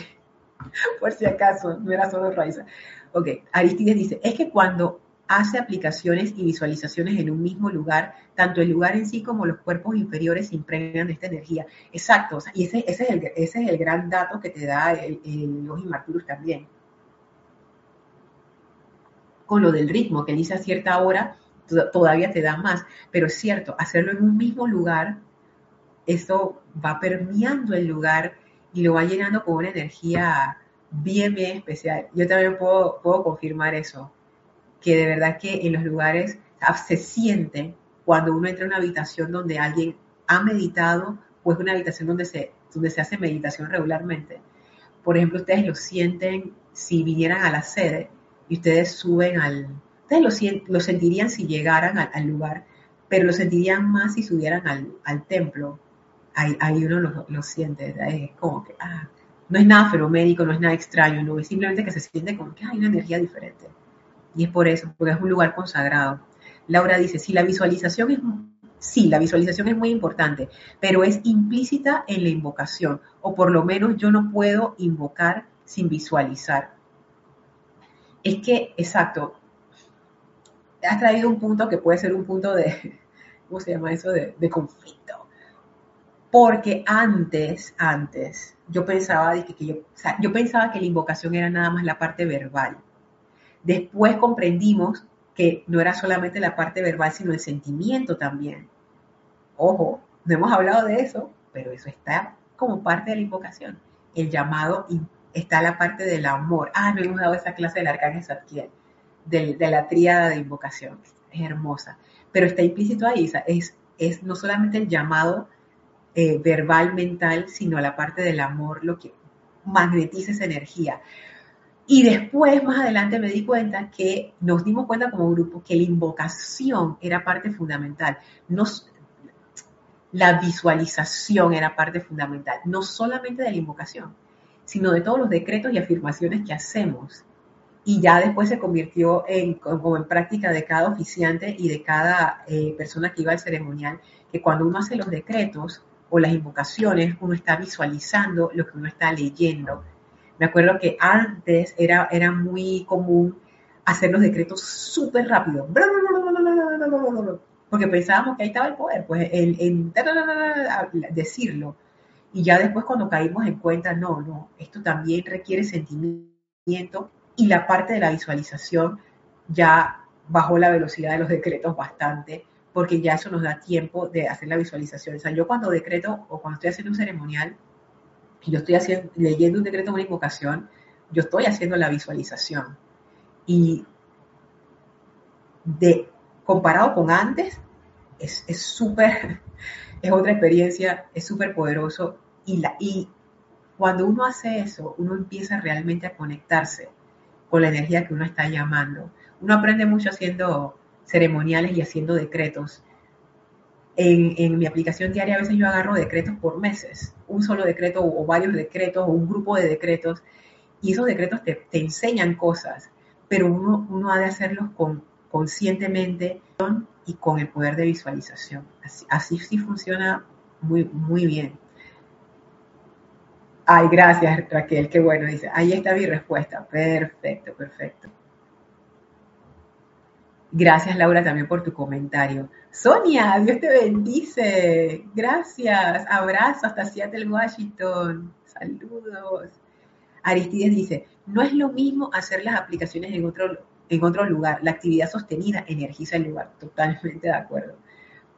por si acaso, no era solo Raiza. Ok, Aristides dice, es que cuando hace aplicaciones y visualizaciones en un mismo lugar, tanto el lugar en sí como los cuerpos inferiores se impregnan de esta energía. Exacto, y ese, es el, gran dato que te da el, el también. Con lo del ritmo, que dice a cierta hora, todavía te da más, pero es cierto, hacerlo en un mismo lugar, eso va permeando el lugar y lo va llenando con una energía bien, bien especial. Yo también puedo confirmar eso, que de verdad que en los lugares se siente cuando uno entra a una habitación donde alguien ha meditado o es una habitación donde se, donde se hace meditación regularmente. Por ejemplo, ustedes lo sienten si vinieran a la sede y ustedes suben al... Ustedes lo, sentirían si llegaran al, lugar, pero lo sentirían más si subieran al, al templo ahí, uno lo, siente, es como que, ah, no es nada fenoménico, no es nada extraño, no, es simplemente que se siente como que hay una energía diferente. Y es por eso, porque es un lugar consagrado. Laura dice, si la visualización es, sí, la visualización es muy importante, pero es implícita en la invocación, o por lo menos yo no puedo invocar sin visualizar. Es que, exacto, has traído un punto que puede ser un punto de, ¿cómo se llama eso? De, conflicto porque antes, antes, yo pensaba que, yo, yo pensaba que la invocación era nada más la parte verbal. Después comprendimos que no era solamente la parte verbal, sino el sentimiento también. Ojo, no hemos hablado de eso, pero eso está como parte de la invocación. El llamado está la parte del amor. Ah, no hemos dado esa clase del arcángel Zadkiel, de, de la tríada de invocación. Es hermosa. Pero está implícito ahí, es, es no solamente el llamado eh, verbal, mental, sino la parte del amor, lo que magnetiza esa energía. Y después, más adelante, me di cuenta que nos dimos cuenta como grupo que la invocación era parte fundamental. la visualización era parte fundamental, no solamente de la invocación, sino de todos los decretos y afirmaciones que hacemos. Y ya después se convirtió en, como en práctica de cada oficiante y de cada eh, persona que iba al ceremonial, que cuando uno hace los decretos, o las invocaciones, uno está visualizando lo que uno está leyendo. Me acuerdo que antes era, era muy común hacer los decretos súper rápido, porque pensábamos que ahí estaba el poder, pues el, decirlo. Y ya después cuando caímos en cuenta, no, no, esto también requiere sentimiento y la parte de la visualización ya bajó la velocidad de los decretos bastante, porque ya eso nos da tiempo de hacer la visualización. O sea, yo cuando decreto o cuando estoy haciendo un ceremonial, yo estoy haciendo, leyendo un decreto una invocación, yo estoy haciendo la visualización. Y de, comparado con antes, es súper, es, otra experiencia, es súper poderoso. Y, la, y cuando uno hace eso, uno empieza realmente a conectarse con la energía que uno está llamando. Uno aprende mucho haciendo ceremoniales y haciendo decretos. En, mi aplicación diaria a veces yo agarro decretos por meses, un solo decreto o varios decretos o un grupo de decretos, y esos decretos te, enseñan cosas, pero uno, uno, ha de hacerlos con, conscientemente y con el poder de visualización. Así, así sí funciona muy, muy bien. Ay, gracias Raquel, qué bueno, dice. Ahí está mi respuesta. Perfecto, perfecto. Gracias Laura también por tu comentario. Sonia, Dios te bendice. Gracias. Abrazo hasta Seattle, Washington. Saludos. Aristides dice, no es lo mismo hacer las aplicaciones en otro, en otro lugar. La actividad sostenida energiza el lugar. Totalmente de acuerdo.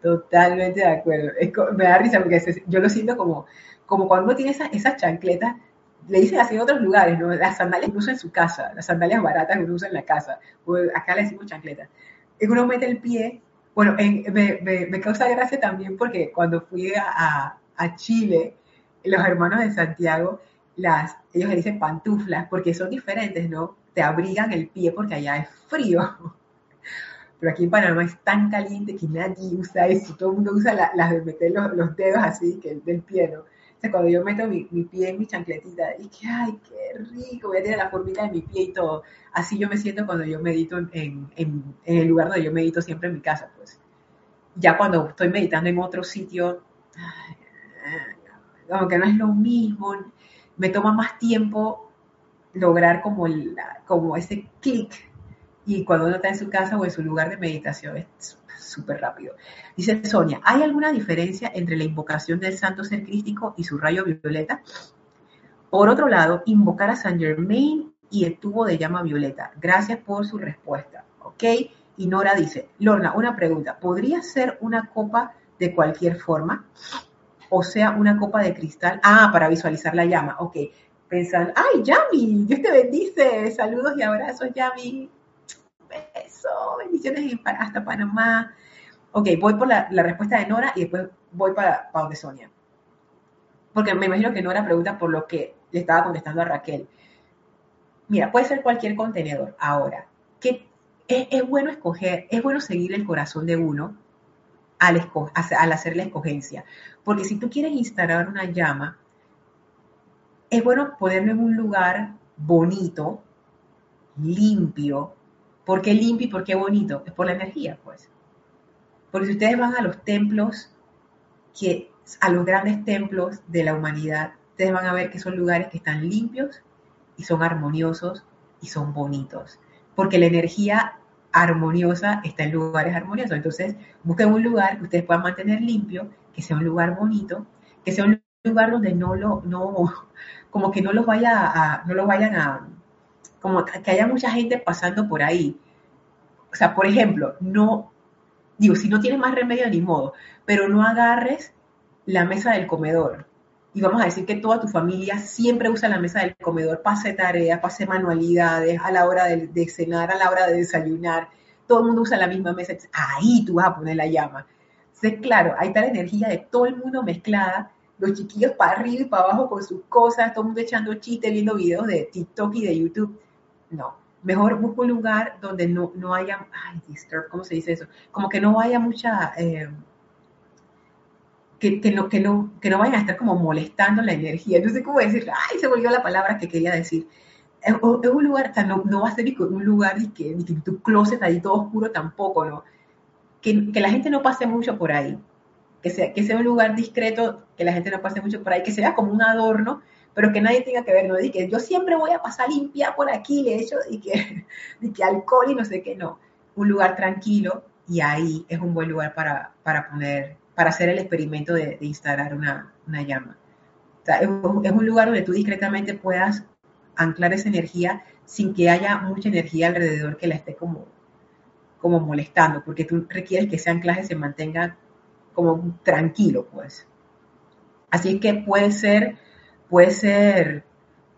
Totalmente de acuerdo. me da risa porque yo lo siento como, como cuando tiene esas, chancletas le dicen así en otros lugares, ¿no? Las sandalias que uno en su casa, las sandalias baratas que uno en la casa, pues acá le decimos chancletas uno mete el pie, bueno, me, causa gracia también porque cuando fui a, Chile, los hermanos de Santiago, las, ellos le dicen pantuflas porque son diferentes, ¿no? Te abrigan el pie porque allá es frío. Pero aquí en Panamá es tan caliente que nadie usa eso. Todo el mundo usa las de meter los, los, dedos así, que del pie, ¿no? Cuando yo meto mi, pie en mi chancletita, y que, ay, qué rico, voy a tener la formita de mi pie y todo. Así yo me siento cuando yo medito en, el lugar donde yo medito siempre en mi casa, pues. Ya cuando estoy meditando en otro sitio, como que no es lo mismo, me toma más tiempo lograr como, como ese clic. Y cuando uno está en su casa o en su lugar de meditación, es súper rápido. Dice Sonia, ¿hay alguna diferencia entre la invocación del santo ser crístico y su rayo violeta? Por otro lado, invocar a Saint Germain y el tubo de llama violeta. Gracias por su respuesta. ¿Ok? Y Nora dice, Lorna, una pregunta. ¿Podría ser una copa de cualquier forma? O sea, una copa de cristal. Ah, para visualizar la llama. Ok. Pensan, ay, Yami, Dios te bendice. Saludos y abrazos, Yami. Bendiciones hasta Panamá. Ok, voy por la, respuesta de Nora y después voy para, donde Sonia. Porque me imagino que Nora pregunta por lo que le estaba contestando a Raquel. Mira, puede ser cualquier contenedor. Ahora, es, bueno escoger, es bueno seguir el corazón de uno al, al hacer la escogencia. Porque si tú quieres instalar una llama, es bueno ponerlo en un lugar bonito, limpio. ¿Por qué limpio y por qué bonito? Es por la energía, pues. Porque si ustedes van a los templos, que, a los grandes templos de la humanidad, ustedes van a ver que son lugares que están limpios y son armoniosos y son bonitos. Porque la energía armoniosa está en lugares armoniosos. Entonces, busquen un lugar que ustedes puedan mantener limpio, que sea un lugar bonito, que sea un lugar donde no lo, no, como que no los vaya a, no los vayan a, como que haya mucha gente pasando por ahí. O sea, por ejemplo, no, digo, si no tienes más remedio, ni modo, pero no agarres la mesa del comedor. Y vamos a decir que toda tu familia siempre usa la mesa del comedor hacer tareas, hacer manualidades, a la hora de, cenar, a la hora de desayunar. Todo el mundo usa la misma mesa. Ahí tú vas a poner la llama. Entonces, claro, hay tal energía de todo el mundo mezclada, los chiquillos para arriba y para abajo con sus cosas, todo el mundo echando chistes, viendo videos de TikTok y de YouTube. No, mejor busco un lugar donde no, no haya, ay, disturb, ¿cómo se dice eso? Como que no haya mucha, eh, que, que, no, que, no, que no vayan a estar como molestando la energía. No sé cómo decir, ay, se volvió la palabra que quería decir. Es, un lugar, o sea, no, no va a ser un lugar ni que, ni que tu closet ahí todo oscuro tampoco, ¿no? Que, que, la gente no pase mucho por ahí. Que sea, que sea un lugar discreto, que la gente no pase mucho por ahí, que sea como un adorno, pero que nadie tenga que ver, no y que yo siempre voy a pasar limpia por aquí, de hecho, y que, y que alcohol y no sé qué, no. Un lugar tranquilo y ahí es un buen lugar para, para poner, para hacer el experimento de, instalar una, una, llama. O sea, es, es un lugar donde tú discretamente puedas anclar esa energía sin que haya mucha energía alrededor que la esté como, como molestando, porque tú requieres que ese anclaje se mantenga como tranquilo, pues. Así que puede ser, puede ser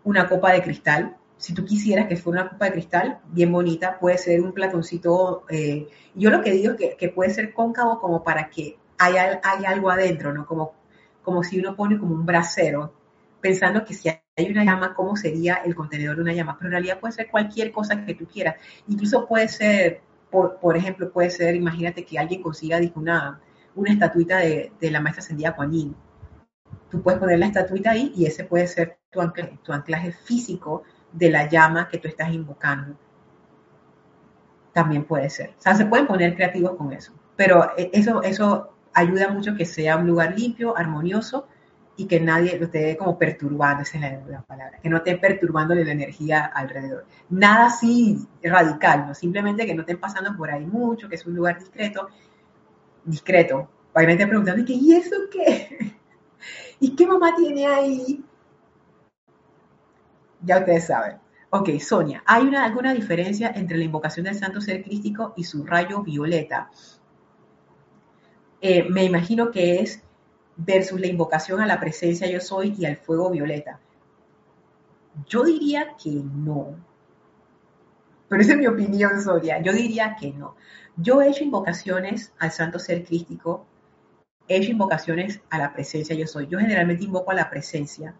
una copa de cristal. Si tú quisieras que fuera una copa de cristal bien bonita, puede ser un platoncito. Eh, yo lo que digo es que, puede ser cóncavo como para que haya, algo adentro, ¿no? Como, como si uno pone como un brasero, pensando que si hay una llama, ¿cómo sería el contenedor de una llama? Pero en realidad puede ser cualquier cosa que tú quieras. Incluso puede ser, por, ejemplo, puede ser, imagínate que alguien consiga una, una estatuita de, la maestra ascendida Kuan Tú puedes poner la estatuita ahí y ese puede ser tu anclaje, físico de la llama que tú estás invocando. También puede ser. O sea, se pueden poner creativos con eso. Pero eh, eso, eso ayuda mucho que sea un lugar limpio, armonioso y que nadie lo esté como perturbando, esa es la, palabra, que no esté perturbándole la energía alrededor. Nada así radical, ¿no? simplemente que no estén pasando por ahí mucho, que es un lugar discreto, discreto. Obviamente preguntando, ¿y eso qué? ¿Y qué mamá tiene ahí? Ya ustedes saben. Ok, Sonia, ¿hay una, alguna diferencia entre la invocación del santo ser crístico y su rayo violeta? Eh, me imagino que es versus la invocación a la presencia yo soy y al fuego violeta. Yo diría que no. Pero esa es mi opinión, Sonia. Yo diría que no. Yo he hecho invocaciones al santo ser crístico, he hecho invocaciones a la presencia yo soy. Yo generalmente invoco a la presencia.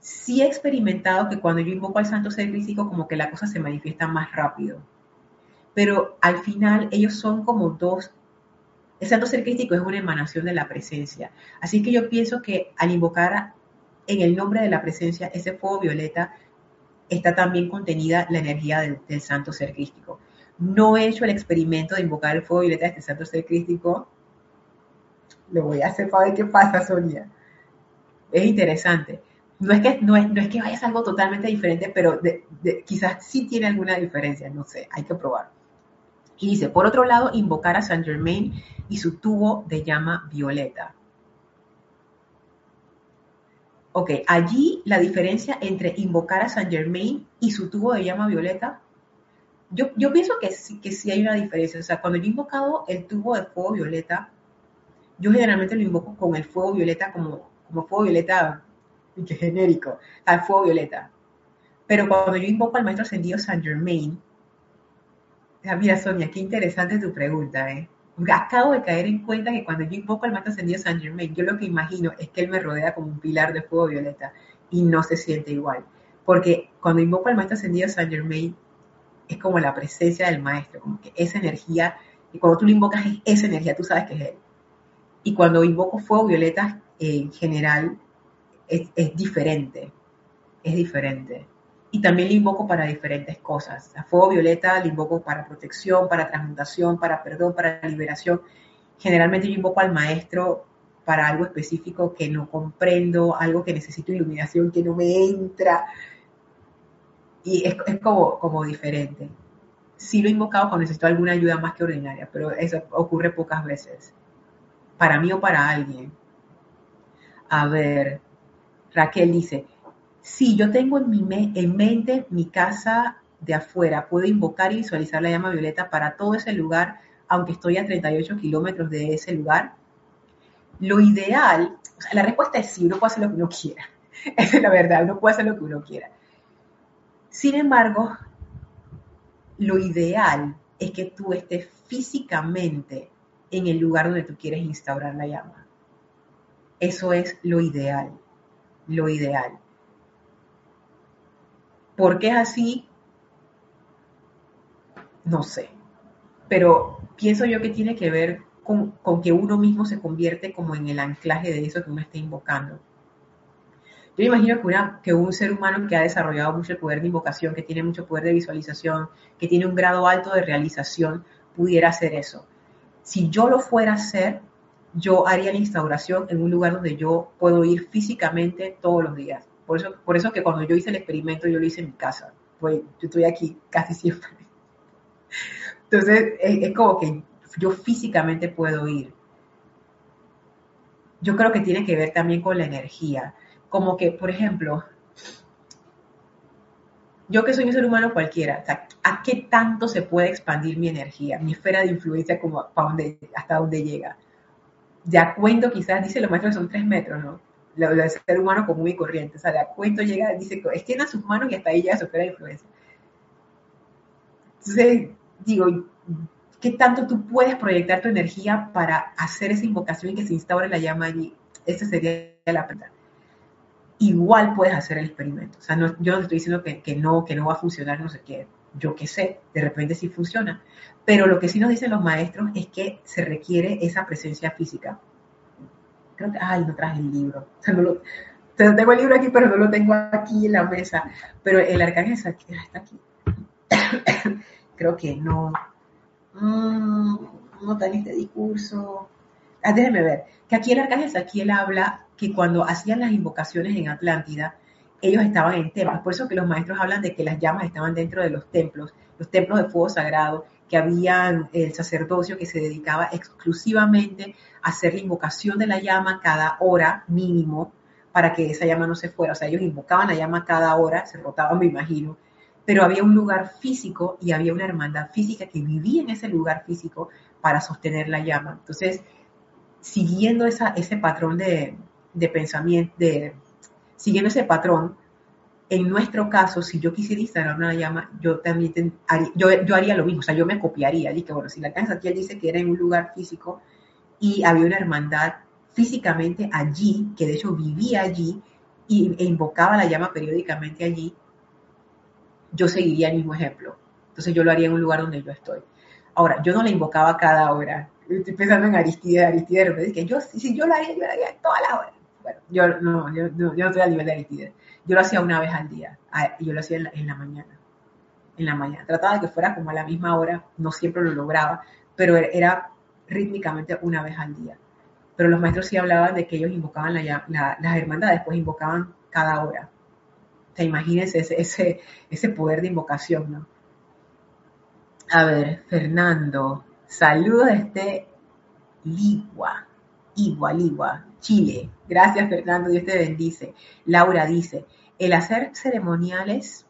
Sí he experimentado que cuando yo invoco al santo ser crístico, como que la cosa se manifiesta más rápido. Pero al final ellos son como dos el santo ser crístico es una emanación de la presencia. Así que yo pienso que al invocar en el nombre de la presencia ese fuego violeta, está también contenida la energía del, santo ser crístico. No he hecho el experimento de invocar el fuego violeta de este santo ser crístico. Lo voy a hacer para ver qué pasa, Sonia. Es interesante. No es que, no es, no es que vaya a ser algo totalmente diferente, pero quizás sí tiene alguna diferencia, no sé, hay que probar. Y dice, por otro lado, invocar a Saint Germain y su tubo de llama violeta. Ok, allí la diferencia entre invocar a Saint Germain y su tubo de llama violeta, yo, yo pienso que sí, que sí hay una diferencia. O sea, cuando yo he invocado el tubo de fuego violeta, yo generalmente lo invoco con el fuego violeta como, como fuego violeta que genérico, al fuego violeta. Pero cuando yo invoco al maestro ascendido Saint Germain, Ah, mira, Sonia, qué interesante tu pregunta, ¿eh? Acabo de caer en cuenta que cuando yo invoco al maestro ascendido San Germain, yo lo que imagino es que él me rodea como un pilar de fuego violeta y no se siente igual. Porque cuando invoco al maestro ascendido San Germain, es como la presencia del maestro, como que esa energía, y cuando tú lo invocas es esa energía, tú sabes que es él. Y cuando invoco fuego violeta, en general, es, diferente, es diferente y también le invoco para diferentes cosas. A fuego violeta le invoco para protección, para transmutación, para perdón, para liberación. Generalmente yo invoco al maestro para algo específico que no comprendo, algo que necesito iluminación, que no me entra. Y es, como, como diferente. Sí lo he invocado cuando necesito alguna ayuda más que ordinaria, pero eso ocurre pocas veces. Para mí o para alguien. A ver, Raquel dice, si yo tengo en, mi en mente mi casa de afuera, puedo invocar y visualizar la llama violeta para todo ese lugar, aunque estoy a 38 kilómetros de ese lugar. Lo ideal, o sea, la respuesta es sí, uno puede hacer lo que uno quiera. Esa es la verdad, uno puede hacer lo que uno quiera. Sin embargo, lo ideal es que tú estés físicamente en el lugar donde tú quieres instaurar la llama. Eso es lo ideal, lo ideal. ¿Por qué es así? No sé. Pero pienso yo que tiene que ver con, que uno mismo se convierte como en el anclaje de eso que uno está invocando. Yo imagino que, que un ser humano que ha desarrollado mucho el poder de invocación, que tiene mucho poder de visualización, que tiene un grado alto de realización, pudiera hacer eso. Si yo lo fuera a hacer, yo haría la instauración en un lugar donde yo puedo ir físicamente todos los días. Por eso, por eso que cuando yo hice el experimento, yo lo hice en mi casa. Yo estoy aquí casi siempre. Entonces, es, como que yo físicamente puedo ir. Yo creo que tiene que ver también con la energía. Como que, por ejemplo, yo que soy un ser humano cualquiera, ¿a qué tanto se puede expandir mi energía, mi esfera de influencia como hasta dónde llega? Ya cuento quizás, dice los maestros son tres metros, ¿no? Lo del ser humano común y corriente. O sea, de a cuento llega, dice, extienda sus manos y hasta ahí llega su esfera de influencia. Entonces, digo, ¿qué tanto tú puedes proyectar tu energía para hacer esa invocación y que se instaure la llama allí? Esa sería la pregunta igual puedes hacer el experimento. O sea, yo no estoy diciendo que, no, que no va a funcionar, no sé qué. Yo qué sé, de repente sí funciona. Pero lo que sí nos dicen los maestros es que se requiere esa presencia física. Creo que, ay, no traje el libro. O sea, no lo, tengo el libro aquí, pero no lo tengo aquí en la mesa. Pero el arcángel está aquí. Creo que no. Mm, no está en este discurso. Ah, déjeme ver. Que aquí el arcángel aquí él habla que cuando hacían las invocaciones en Atlántida, ellos estaban en templos. Por eso que los maestros hablan de que las llamas estaban dentro de los templos, los templos de fuego sagrado, que habían el sacerdocio que se dedicaba exclusivamente a hacer la invocación de la llama cada hora mínimo para que esa llama no se fuera. O sea, ellos invocaban la llama cada hora, se rotaban, me imagino, pero había un lugar físico y había una hermandad física que vivía en ese lugar físico para sostener la llama. Entonces, siguiendo esa, ese patrón de, de pensamiento, de, siguiendo ese patrón, en nuestro caso, si yo quisiera instalar una llama, yo también haría, yo, haría lo mismo, o sea, yo me copiaría. Que bueno, si la casa aquí él dice que era en un lugar físico y había una hermandad físicamente allí, que de hecho vivía allí y, e invocaba la llama periódicamente allí, yo seguiría el mismo ejemplo. Entonces yo lo haría en un lugar donde yo estoy. Ahora, yo no la invocaba cada hora. Estoy pensando en Aristide, Aristide, me dice yo, si yo lo haría, yo lo haría toda la yo no, yo, no estoy al nivel de Aristide. Yo lo hacía una vez al día, y yo lo hacía en la, mañana. En la mañana. Trataba de que fuera como a la misma hora, no siempre lo lograba, pero era rítmicamente una vez al día. Pero los maestros sí hablaban de que ellos invocaban la, las hermandades, pues invocaban cada hora. te imagínense ese, ese, ese poder de invocación, ¿no? A ver, Fernando, saludos desde Ligua, Igua, Ligua, Chile. Gracias, Fernando, Dios te bendice. Laura dice, el hacer ceremoniales,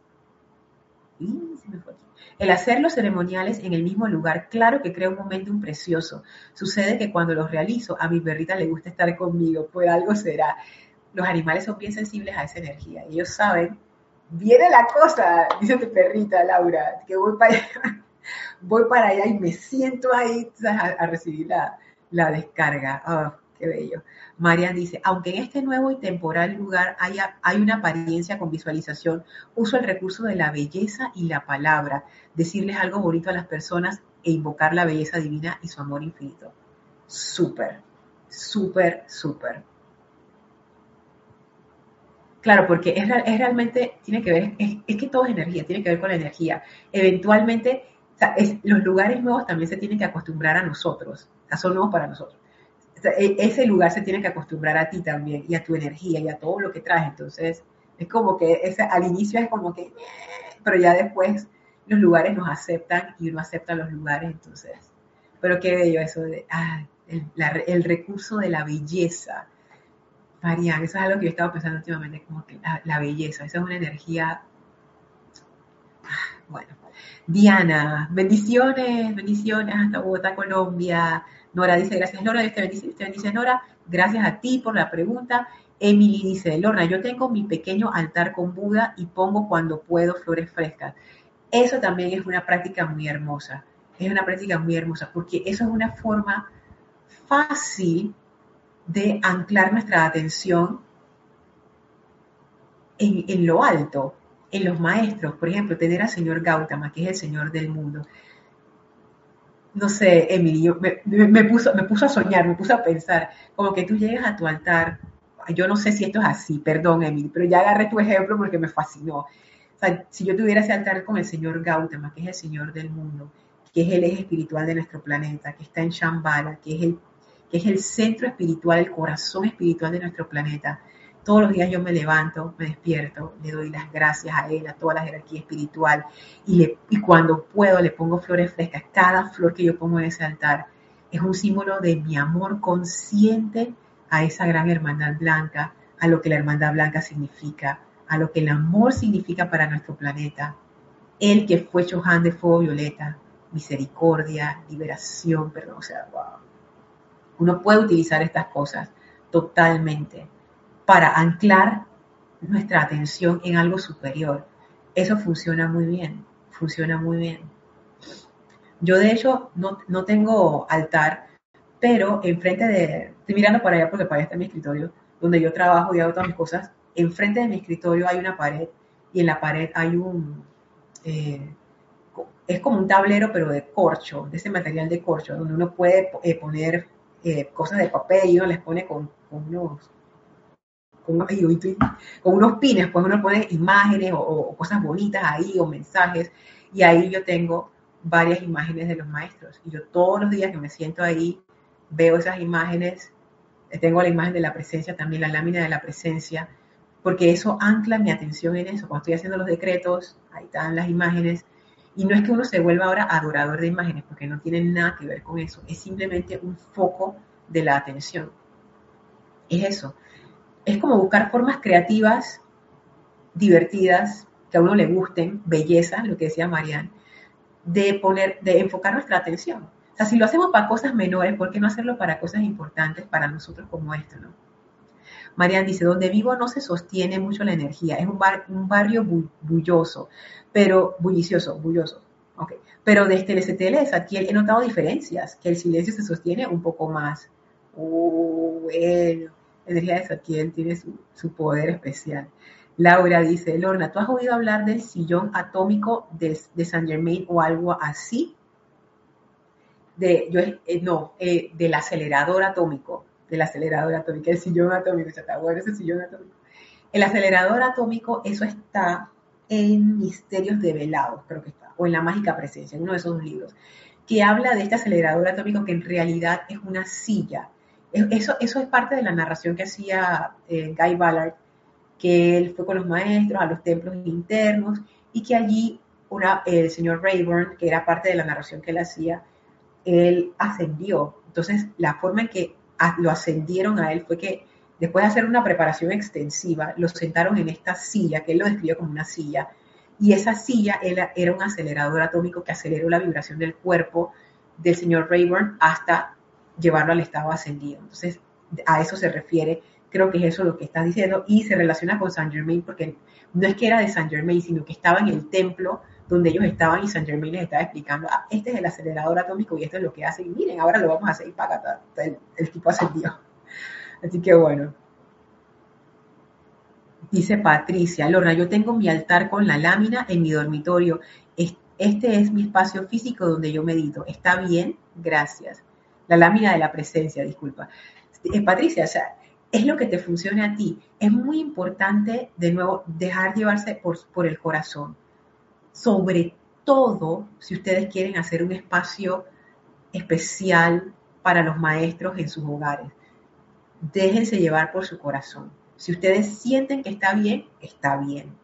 el hacer los ceremoniales en el mismo lugar, claro que crea un momento precioso. Sucede que cuando los realizo, a mi perrita le gusta estar conmigo, pues algo será. Los animales son bien sensibles a esa energía. Ellos saben, viene la cosa, dice tu perrita, Laura, que voy para allá, y me siento ahí a, recibir la, descarga. Oh, qué bello. Marian dice, aunque en este nuevo y temporal lugar haya, hay una apariencia con visualización, uso el recurso de la belleza y la palabra, decirles algo bonito a las personas e invocar la belleza divina y su amor infinito. Súper, súper, súper. Claro, porque es, realmente, tiene que ver, es, que todo es energía, tiene que ver con la energía. Eventualmente, los lugares nuevos también se tienen que acostumbrar a nosotros, son nuevos para nosotros. E, ese lugar se tiene que acostumbrar a ti también y a tu energía y a todo lo que traes. Entonces, es como que ese, al inicio es como que, pero ya después los lugares nos aceptan y uno acepta los lugares, entonces. Pero qué bello eso de, ah, el, recurso de la belleza. Marian, eso es algo que yo estaba pensando últimamente, como que la, belleza, esa es una energía, ah, bueno. Diana, bendiciones, bendiciones hasta Bogotá, Colombia. Nora dice, gracias Nora, Dios te bendice, te bendice Nora, gracias a ti por la pregunta. Emily dice, Lorna, yo tengo mi pequeño altar con Buda y pongo cuando puedo flores frescas. Eso también es una práctica muy hermosa, es una práctica muy hermosa, porque eso es una forma fácil de anclar nuestra atención en, en lo alto, en los maestros. Por ejemplo, tener al señor Gautama, que es el señor del mundo no sé, Emily, me, puso, me puso a soñar, me puso a pensar, como que tú llegas a tu altar, yo no sé si esto es así, perdón, Emily, pero ya agarré tu ejemplo porque me fascinó. O sea, si yo tuviera ese altar con el señor Gautama, que es el señor del mundo, que es el eje espiritual de nuestro planeta, que está en Shambhala, que es el, que es el centro espiritual, el corazón espiritual de nuestro planeta. Todos los días yo me levanto, me despierto, le doy las gracias a él, a toda la jerarquía espiritual y, cuando puedo le pongo flores frescas. Cada flor que yo pongo en ese altar es un símbolo de mi amor consciente a esa gran hermandad blanca, a lo que la hermandad blanca significa, a lo que el amor significa para nuestro planeta. El que fue Chohan de fuego violeta, misericordia, liberación, perdón, o sea, wow. Uno puede utilizar estas cosas totalmente para anclar nuestra atención en algo superior. Eso funciona muy bien, funciona muy bien. Yo de hecho no, no tengo altar, pero enfrente de, estoy mirando para allá porque para allá está mi escritorio, donde yo trabajo y hago todas mis cosas, enfrente de mi escritorio hay una pared y en la pared hay un, eh, es como un tablero pero de corcho, de ese material de corcho, donde uno puede eh, poner eh, cosas de papel y uno les pone con, unos con unos, pines, pues uno pone imágenes o, cosas bonitas ahí o mensajes y ahí yo tengo varias imágenes de los maestros y yo todos los días que me siento ahí veo esas imágenes, tengo la imagen de la presencia también, la lámina de la presencia, porque eso ancla mi atención en eso. Cuando estoy haciendo los decretos, ahí están las imágenes. Y no es que uno se vuelva ahora adorador de imágenes, porque no tiene nada que ver con eso. Es simplemente un foco de la atención. Es eso. Es como buscar formas creativas, divertidas, que a uno le gusten, belleza, lo que decía Marianne, de poner, de enfocar nuestra atención. O sea, si lo hacemos para cosas menores, ¿por qué no hacerlo para cosas importantes para nosotros como esto, no? Marian dice, donde vivo no se sostiene mucho la energía, es un, barrio bulloso, pero bullicioso, bulloso. Okay. Pero desde el STL Satiel he notado diferencias, que el silencio se sostiene un poco más. Uh, bueno, energía de Satiel tiene su, poder especial. Laura dice, Lorna, ¿tú has oído hablar del sillón atómico de, de Saint Germain o algo así? De, yo, eh, no, eh, del acelerador atómico del acelerador atómico, el sillón atómico, está bueno ese sillón atómico. El acelerador atómico, eso está en Misterios Develados, creo que está, o en La Mágica Presencia, en uno de esos libros, que habla de este acelerador atómico que en realidad es una silla. Eso, eso es parte de la narración que hacía eh, Guy Ballard, que él fue con los maestros a los templos internos y que allí el señor Rayburn, que era parte de la narración que él hacía, él ascendió. Entonces, la forma en que lo ascendieron a él fue que después de hacer una preparación extensiva, lo sentaron en esta silla, que él lo describió como una silla, y esa silla era un acelerador atómico que aceleró la vibración del cuerpo del señor Rayburn hasta llevarlo al estado ascendido. Entonces, a eso se refiere, creo que es eso lo que estás diciendo, y se relaciona con Saint Germain, porque no es que era de Saint Germain, sino que estaba en el templo donde ellos estaban y Saint Germain les estaba explicando, ah, este es el acelerador atómico y esto es lo que hace, y miren, ahora lo vamos a hacer y paga el, el tipo ascendió. Así que bueno. Dice Patricia, Lorna, yo tengo mi altar con la lámina en mi dormitorio. Este es mi espacio físico donde yo medito. ¿Está bien? Gracias. La lámina de la presencia, disculpa. Patricia, o sea, es lo que te funcione a ti. Es muy importante, de nuevo, dejar llevarse por, por el corazón sobre todo si ustedes quieren hacer un espacio especial para los maestros en sus hogares. Déjense llevar por su corazón. Si ustedes sienten que está bien, está bien.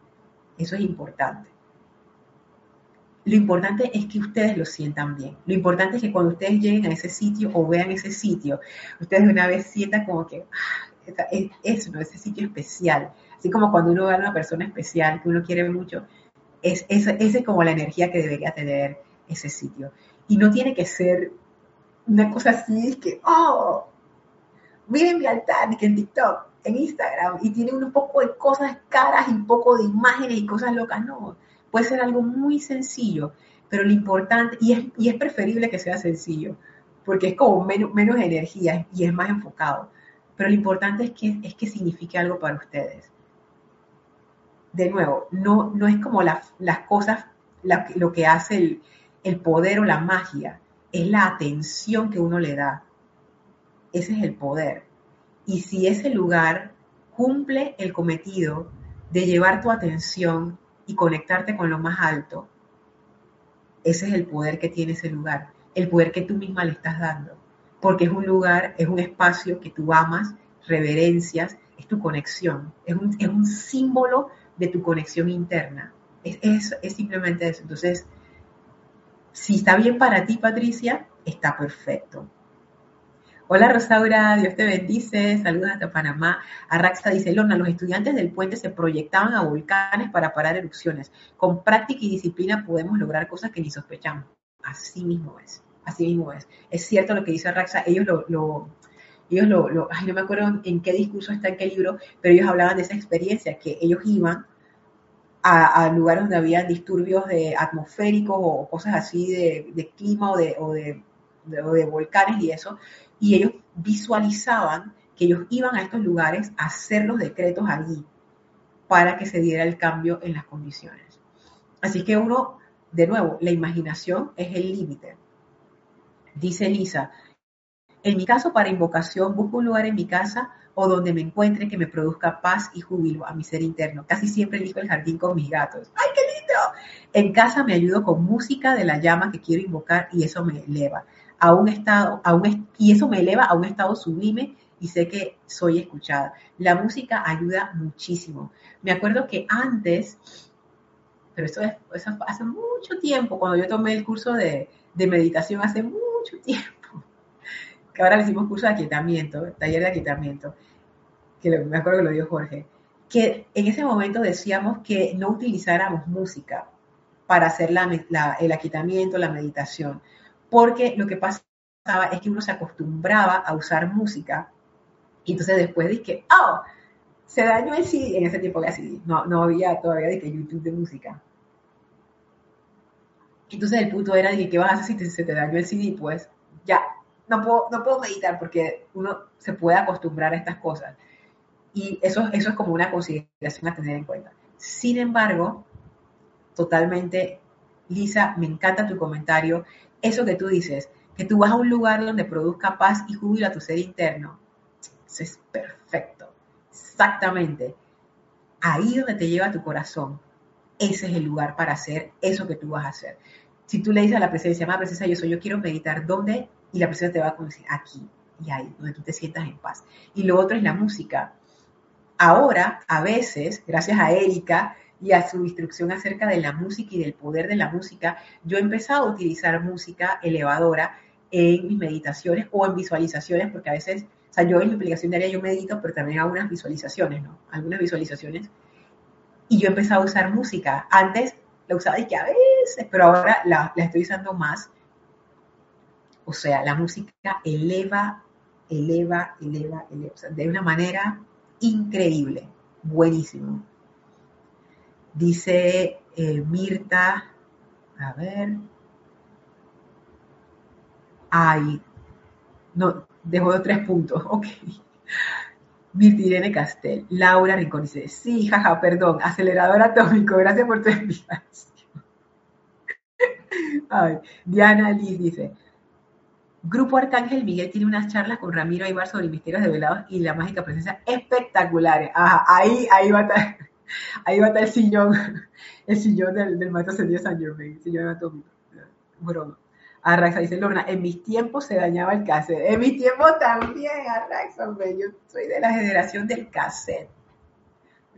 Eso es importante. Lo importante es que ustedes lo sientan bien. Lo importante es que cuando ustedes lleguen a ese sitio o vean ese sitio, ustedes de una vez sientan como que ah, es ese sitio especial. Así como cuando uno ve a una persona especial que uno quiere mucho, es, esa es como la energía que debería tener ese sitio. Y no tiene que ser una cosa así, que, oh, miren mi altar, que en TikTok, en Instagram, y tiene un poco de cosas caras y un poco de imágenes y cosas locas. No, puede ser algo muy sencillo, pero lo importante, y es, y es preferible que sea sencillo, porque es como menos, menos energía y es más enfocado. Pero lo importante es que, es que signifique algo para ustedes de nuevo, no, no es como las cosas, lo que hace el, el poder o la magia, es la atención que uno le da. Ese es el poder. Y si ese lugar cumple el cometido de llevar tu atención y conectarte con lo más alto, ese es el poder que tiene ese lugar, el poder que tú misma le estás dando. porque es un lugar, es un espacio que tú amas, reverencias, es tu conexión, es un, es un símbolo de tu conexión interna. Es, es, es simplemente eso. Entonces, si está bien para ti, Patricia, está perfecto. Hola Rosaura, Dios te bendice, saludos hasta Panamá. Arraxa dice, Lorna, los estudiantes del puente se proyectaban a volcanes para parar erupciones. Con práctica y disciplina podemos lograr cosas que ni sospechamos. Así mismo es, así mismo es. Es cierto lo que dice Arraxa, ellos lo, ellos lo, ay, no me acuerdo en qué discurso está, en qué libro, pero ellos hablaban de esa experiencia, que ellos iban a, lugares donde había disturbios de atmosféricos o cosas así de, clima o de, o de volcanes y eso, y ellos visualizaban que ellos iban a estos lugares a hacer los decretos allí para que se diera el cambio en las condiciones. Así que uno, de nuevo, la imaginación es el límite. Dice Lisa, en mi caso para invocación busco un lugar en mi casa o donde me encuentre que me produzca paz y júbilo a mi ser interno. Casi siempre elijo el jardín con mis gatos. ¡Ay, qué lindo! En casa me ayudo con música de la llama que quiero invocar y eso me eleva a un estado, a un, y eso me eleva a un estado sublime y sé que soy escuchada. La música ayuda muchísimo. Me acuerdo que antes, pero esto es, hace mucho tiempo, cuando yo tomé el curso de, meditación hace mucho tiempo, que ahora le hicimos curso de aquietamiento, taller de aquietamiento, que me acuerdo que lo dio Jorge, que en ese momento decíamos que no utilizáramos música para hacer el aquietamiento, la meditación, porque lo que pasaba es que uno se acostumbraba a usar música y entonces después dije, oh, se dañó el CD, en ese tiempo había CD, no, no había todavía de que YouTube de música. Entonces el punto era, dije, ¿qué vas a hacer si se te dañó el CD? Pues ya, no puedo, no puedo meditar porque uno se puede acostumbrar a estas cosas. Y eso, eso es como una consideración a tener en cuenta. Sin embargo, totalmente, Lisa, me encanta tu comentario eso que tú dices, que tú vas a un lugar donde produzca paz y júbilo a tu ser interno, eso es perfecto. Exactamente. Ahí donde te lleva tu corazón, ese es el lugar para hacer eso que tú vas a hacer. Si tú le dices a la presencia, más presencia, yo soy, yo quiero meditar, ¿dónde? Y la presencia te va a decir, aquí y ahí, donde tú te sientas en paz. Y lo otro es la música. Ahora, a veces, gracias a Erika, y a su instrucción acerca de la música y del poder de la música, yo he empezado a utilizar música elevadora en mis meditaciones o en visualizaciones, porque a veces, o sea, yo en mi aplicación diaria yo medito, pero también hago unas visualizaciones, ¿no? Algunas visualizaciones. Y yo he empezado a usar música. Antes la usaba y que a veces, pero ahora la, estoy usando más. O sea, la música eleva, eleva, eleva, eleva, de una manera increíble, buenísimo. Dice eh, Mirta, a ver. Ay, no, dejó tres puntos, ok. Mirta Irene Castel, Laura Rincón dice, sí, jaja, perdón, acelerador atómico, gracias por tu invitación. Ay, Diana Liz dice, Grupo Arcángel Miguel tiene unas charlas con Ramiro Aybar sobre misterios develados y la mágica presencia espectaculares. Ajá, ahí, ahí va a estar. Ahí va a estar el sillón, el sillón del, del maestro San Germain, el sillón anatómico. Broma. Arraxa dice Lorna, en mis tiempos se dañaba el cassette. En mis tiempos también, Arraxa, hombre. Yo soy de la generación del cassette.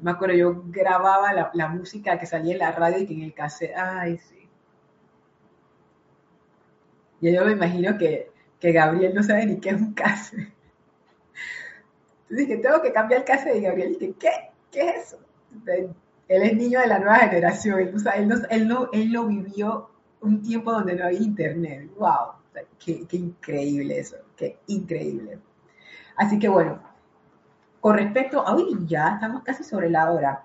Me acuerdo, yo grababa la, música que salía en la radio y que en el cassette. Ay, sí. Y yo me imagino que, que Gabriel no sabe ni qué es un cassette. Entonces dije, tengo que cambiar el cassette y Gabriel dice, ¿qué? ¿Qué es eso? Él es niño de la nueva generación, él, no, él, no, vivió un tiempo donde no había internet. ¡Wow! Qué, increíble eso, qué increíble. Así que bueno, con respecto a hoy ya estamos casi sobre la hora,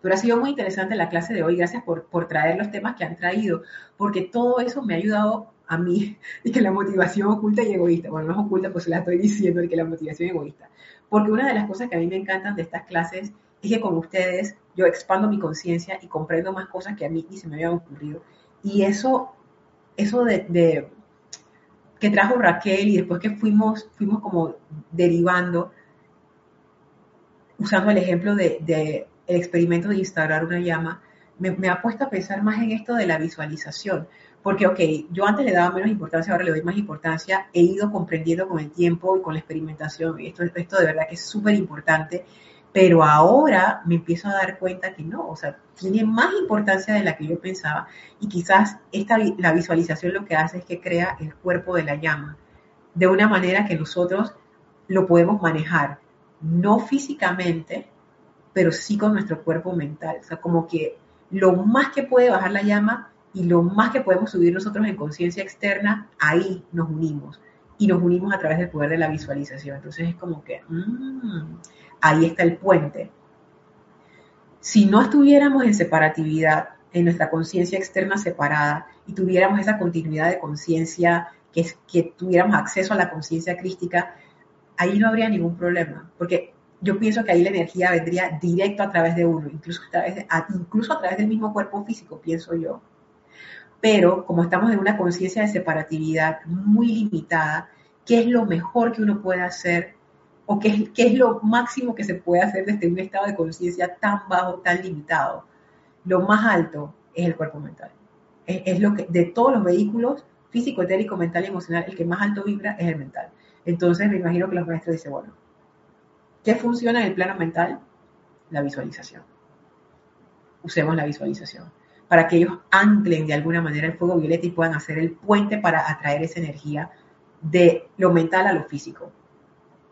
pero ha sido muy interesante la clase de hoy, gracias por, por traer los temas que han traído, porque todo eso me ha ayudado a mí, y que la motivación oculta y egoísta, bueno, no es oculta, pues se la estoy diciendo, y que la motivación egoísta, porque una de las cosas que a mí me encantan de estas clases es que con ustedes yo expando mi conciencia y comprendo más cosas que a mí ni se me habían ocurrido. Y eso, eso de, que trajo Raquel y después que fuimos, fuimos como derivando, usando el ejemplo de, el experimento de instalar una llama, me, ha puesto a pensar más en esto de la visualización. Porque, ok, yo antes le daba menos importancia, ahora le doy más importancia. He ido comprendiendo con el tiempo y con la experimentación. Esto, esto de verdad que es súper importante. Pero ahora me empiezo a dar cuenta que no, o sea, tiene más importancia de la que yo pensaba. Y quizás esta, la visualización lo que hace es que crea el cuerpo de la llama de una manera que nosotros lo podemos manejar. No físicamente, pero sí con nuestro cuerpo mental. O sea, como que lo más que puede bajar la llama y lo más que podemos subir nosotros en conciencia externa, ahí nos unimos. Y nos unimos a través del poder de la visualización. Entonces es como que, mm, ahí está el puente. Si no estuviéramos en separatividad, en nuestra conciencia externa separada, y tuviéramos esa continuidad de conciencia, que, que tuviéramos acceso a la conciencia crística, ahí no habría ningún problema. Porque yo pienso que ahí la energía vendría directo a través de uno, incluso a través, incluso a través del mismo cuerpo físico, pienso yo. Pero como estamos en una conciencia de separatividad muy limitada, ¿qué es lo mejor que uno puede hacer? ¿O qué es, lo máximo que se puede hacer desde un estado de conciencia tan bajo, tan limitado? Lo más alto es el cuerpo mental. Es, es lo que, de todos los vehículos, físico, etérico, mental y emocional, el que más alto vibra es el mental. Entonces me imagino que los maestros dicen, bueno, ¿Qué funciona en el plano mental? La visualización. Usemos la visualización para que ellos anclen de alguna manera el fuego violeta y puedan hacer el puente para atraer esa energía de lo mental a lo físico.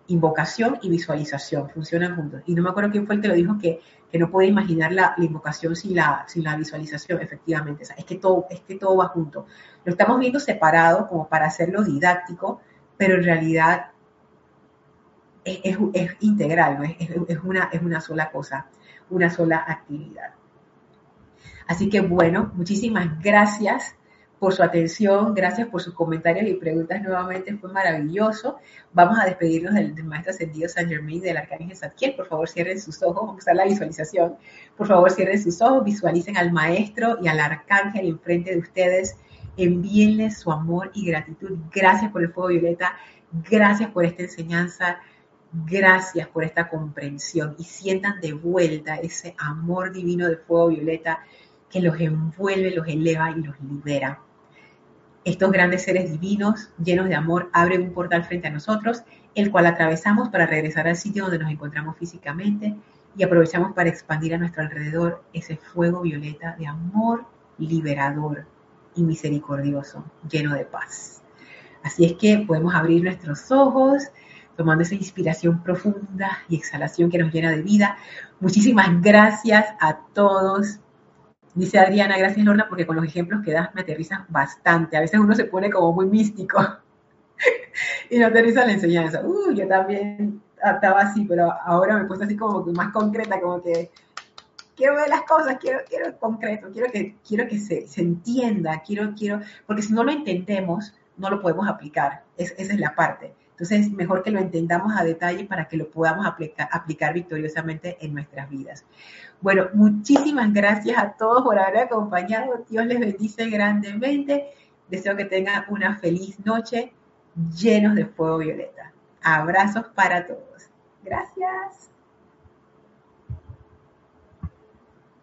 Invocación y visualización funcionan juntos. Y no me acuerdo quién fue el que lo dijo que, que no puede imaginar la, invocación sin la, sin la visualización, efectivamente. es, que todo, es que todo va junto. Lo estamos viendo separado como para hacerlo didáctico, pero en realidad es, integral, ¿no? es, una, es una sola cosa, una sola actividad. Así que bueno, muchísimas gracias por su atención, gracias por sus comentarios y preguntas nuevamente, fue maravilloso. Vamos a despedirnos del, Maestro Ascendido San Germain del Arcángel Zadkiel. Por favor, cierren sus ojos, vamos a usar la visualización. Por favor, cierren sus ojos, visualicen al Maestro y al Arcángel enfrente de ustedes. Envíenles su amor y gratitud. Gracias por el fuego violeta, gracias por esta enseñanza. Gracias por esta comprensión y sientan de vuelta ese amor divino de fuego violeta que los envuelve, los eleva y los libera. Estos grandes seres divinos, llenos de amor, abren un portal frente a nosotros, el cual atravesamos para regresar al sitio donde nos encontramos físicamente y aprovechamos para expandir a nuestro alrededor ese fuego violeta de amor liberador y misericordioso, lleno de paz. Así es que podemos abrir nuestros ojos, tomando esa inspiración profunda y exhalación que nos llena de vida. Muchísimas gracias a todos. Dice Adriana, gracias Lorna, porque con los ejemplos que das me aterrizan bastante. A veces uno se pone como muy místico y no aterriza la enseñanza. Uh, yo también estaba así, pero ahora me puse así como que más concreta, como que quiero ver las cosas, quiero, quiero concreto, quiero que, quiero que se, se entienda, quiero, quiero, porque si no lo entendemos, no lo podemos aplicar. esa es la parte. Entonces, mejor que lo entendamos a detalle para que lo podamos aplicar, victoriosamente en nuestras vidas. Bueno, muchísimas gracias a todos por haber acompañado. Dios les bendice grandemente. Deseo que tengan una feliz noche llenos de fuego violeta. Abrazos para todos. Gracias.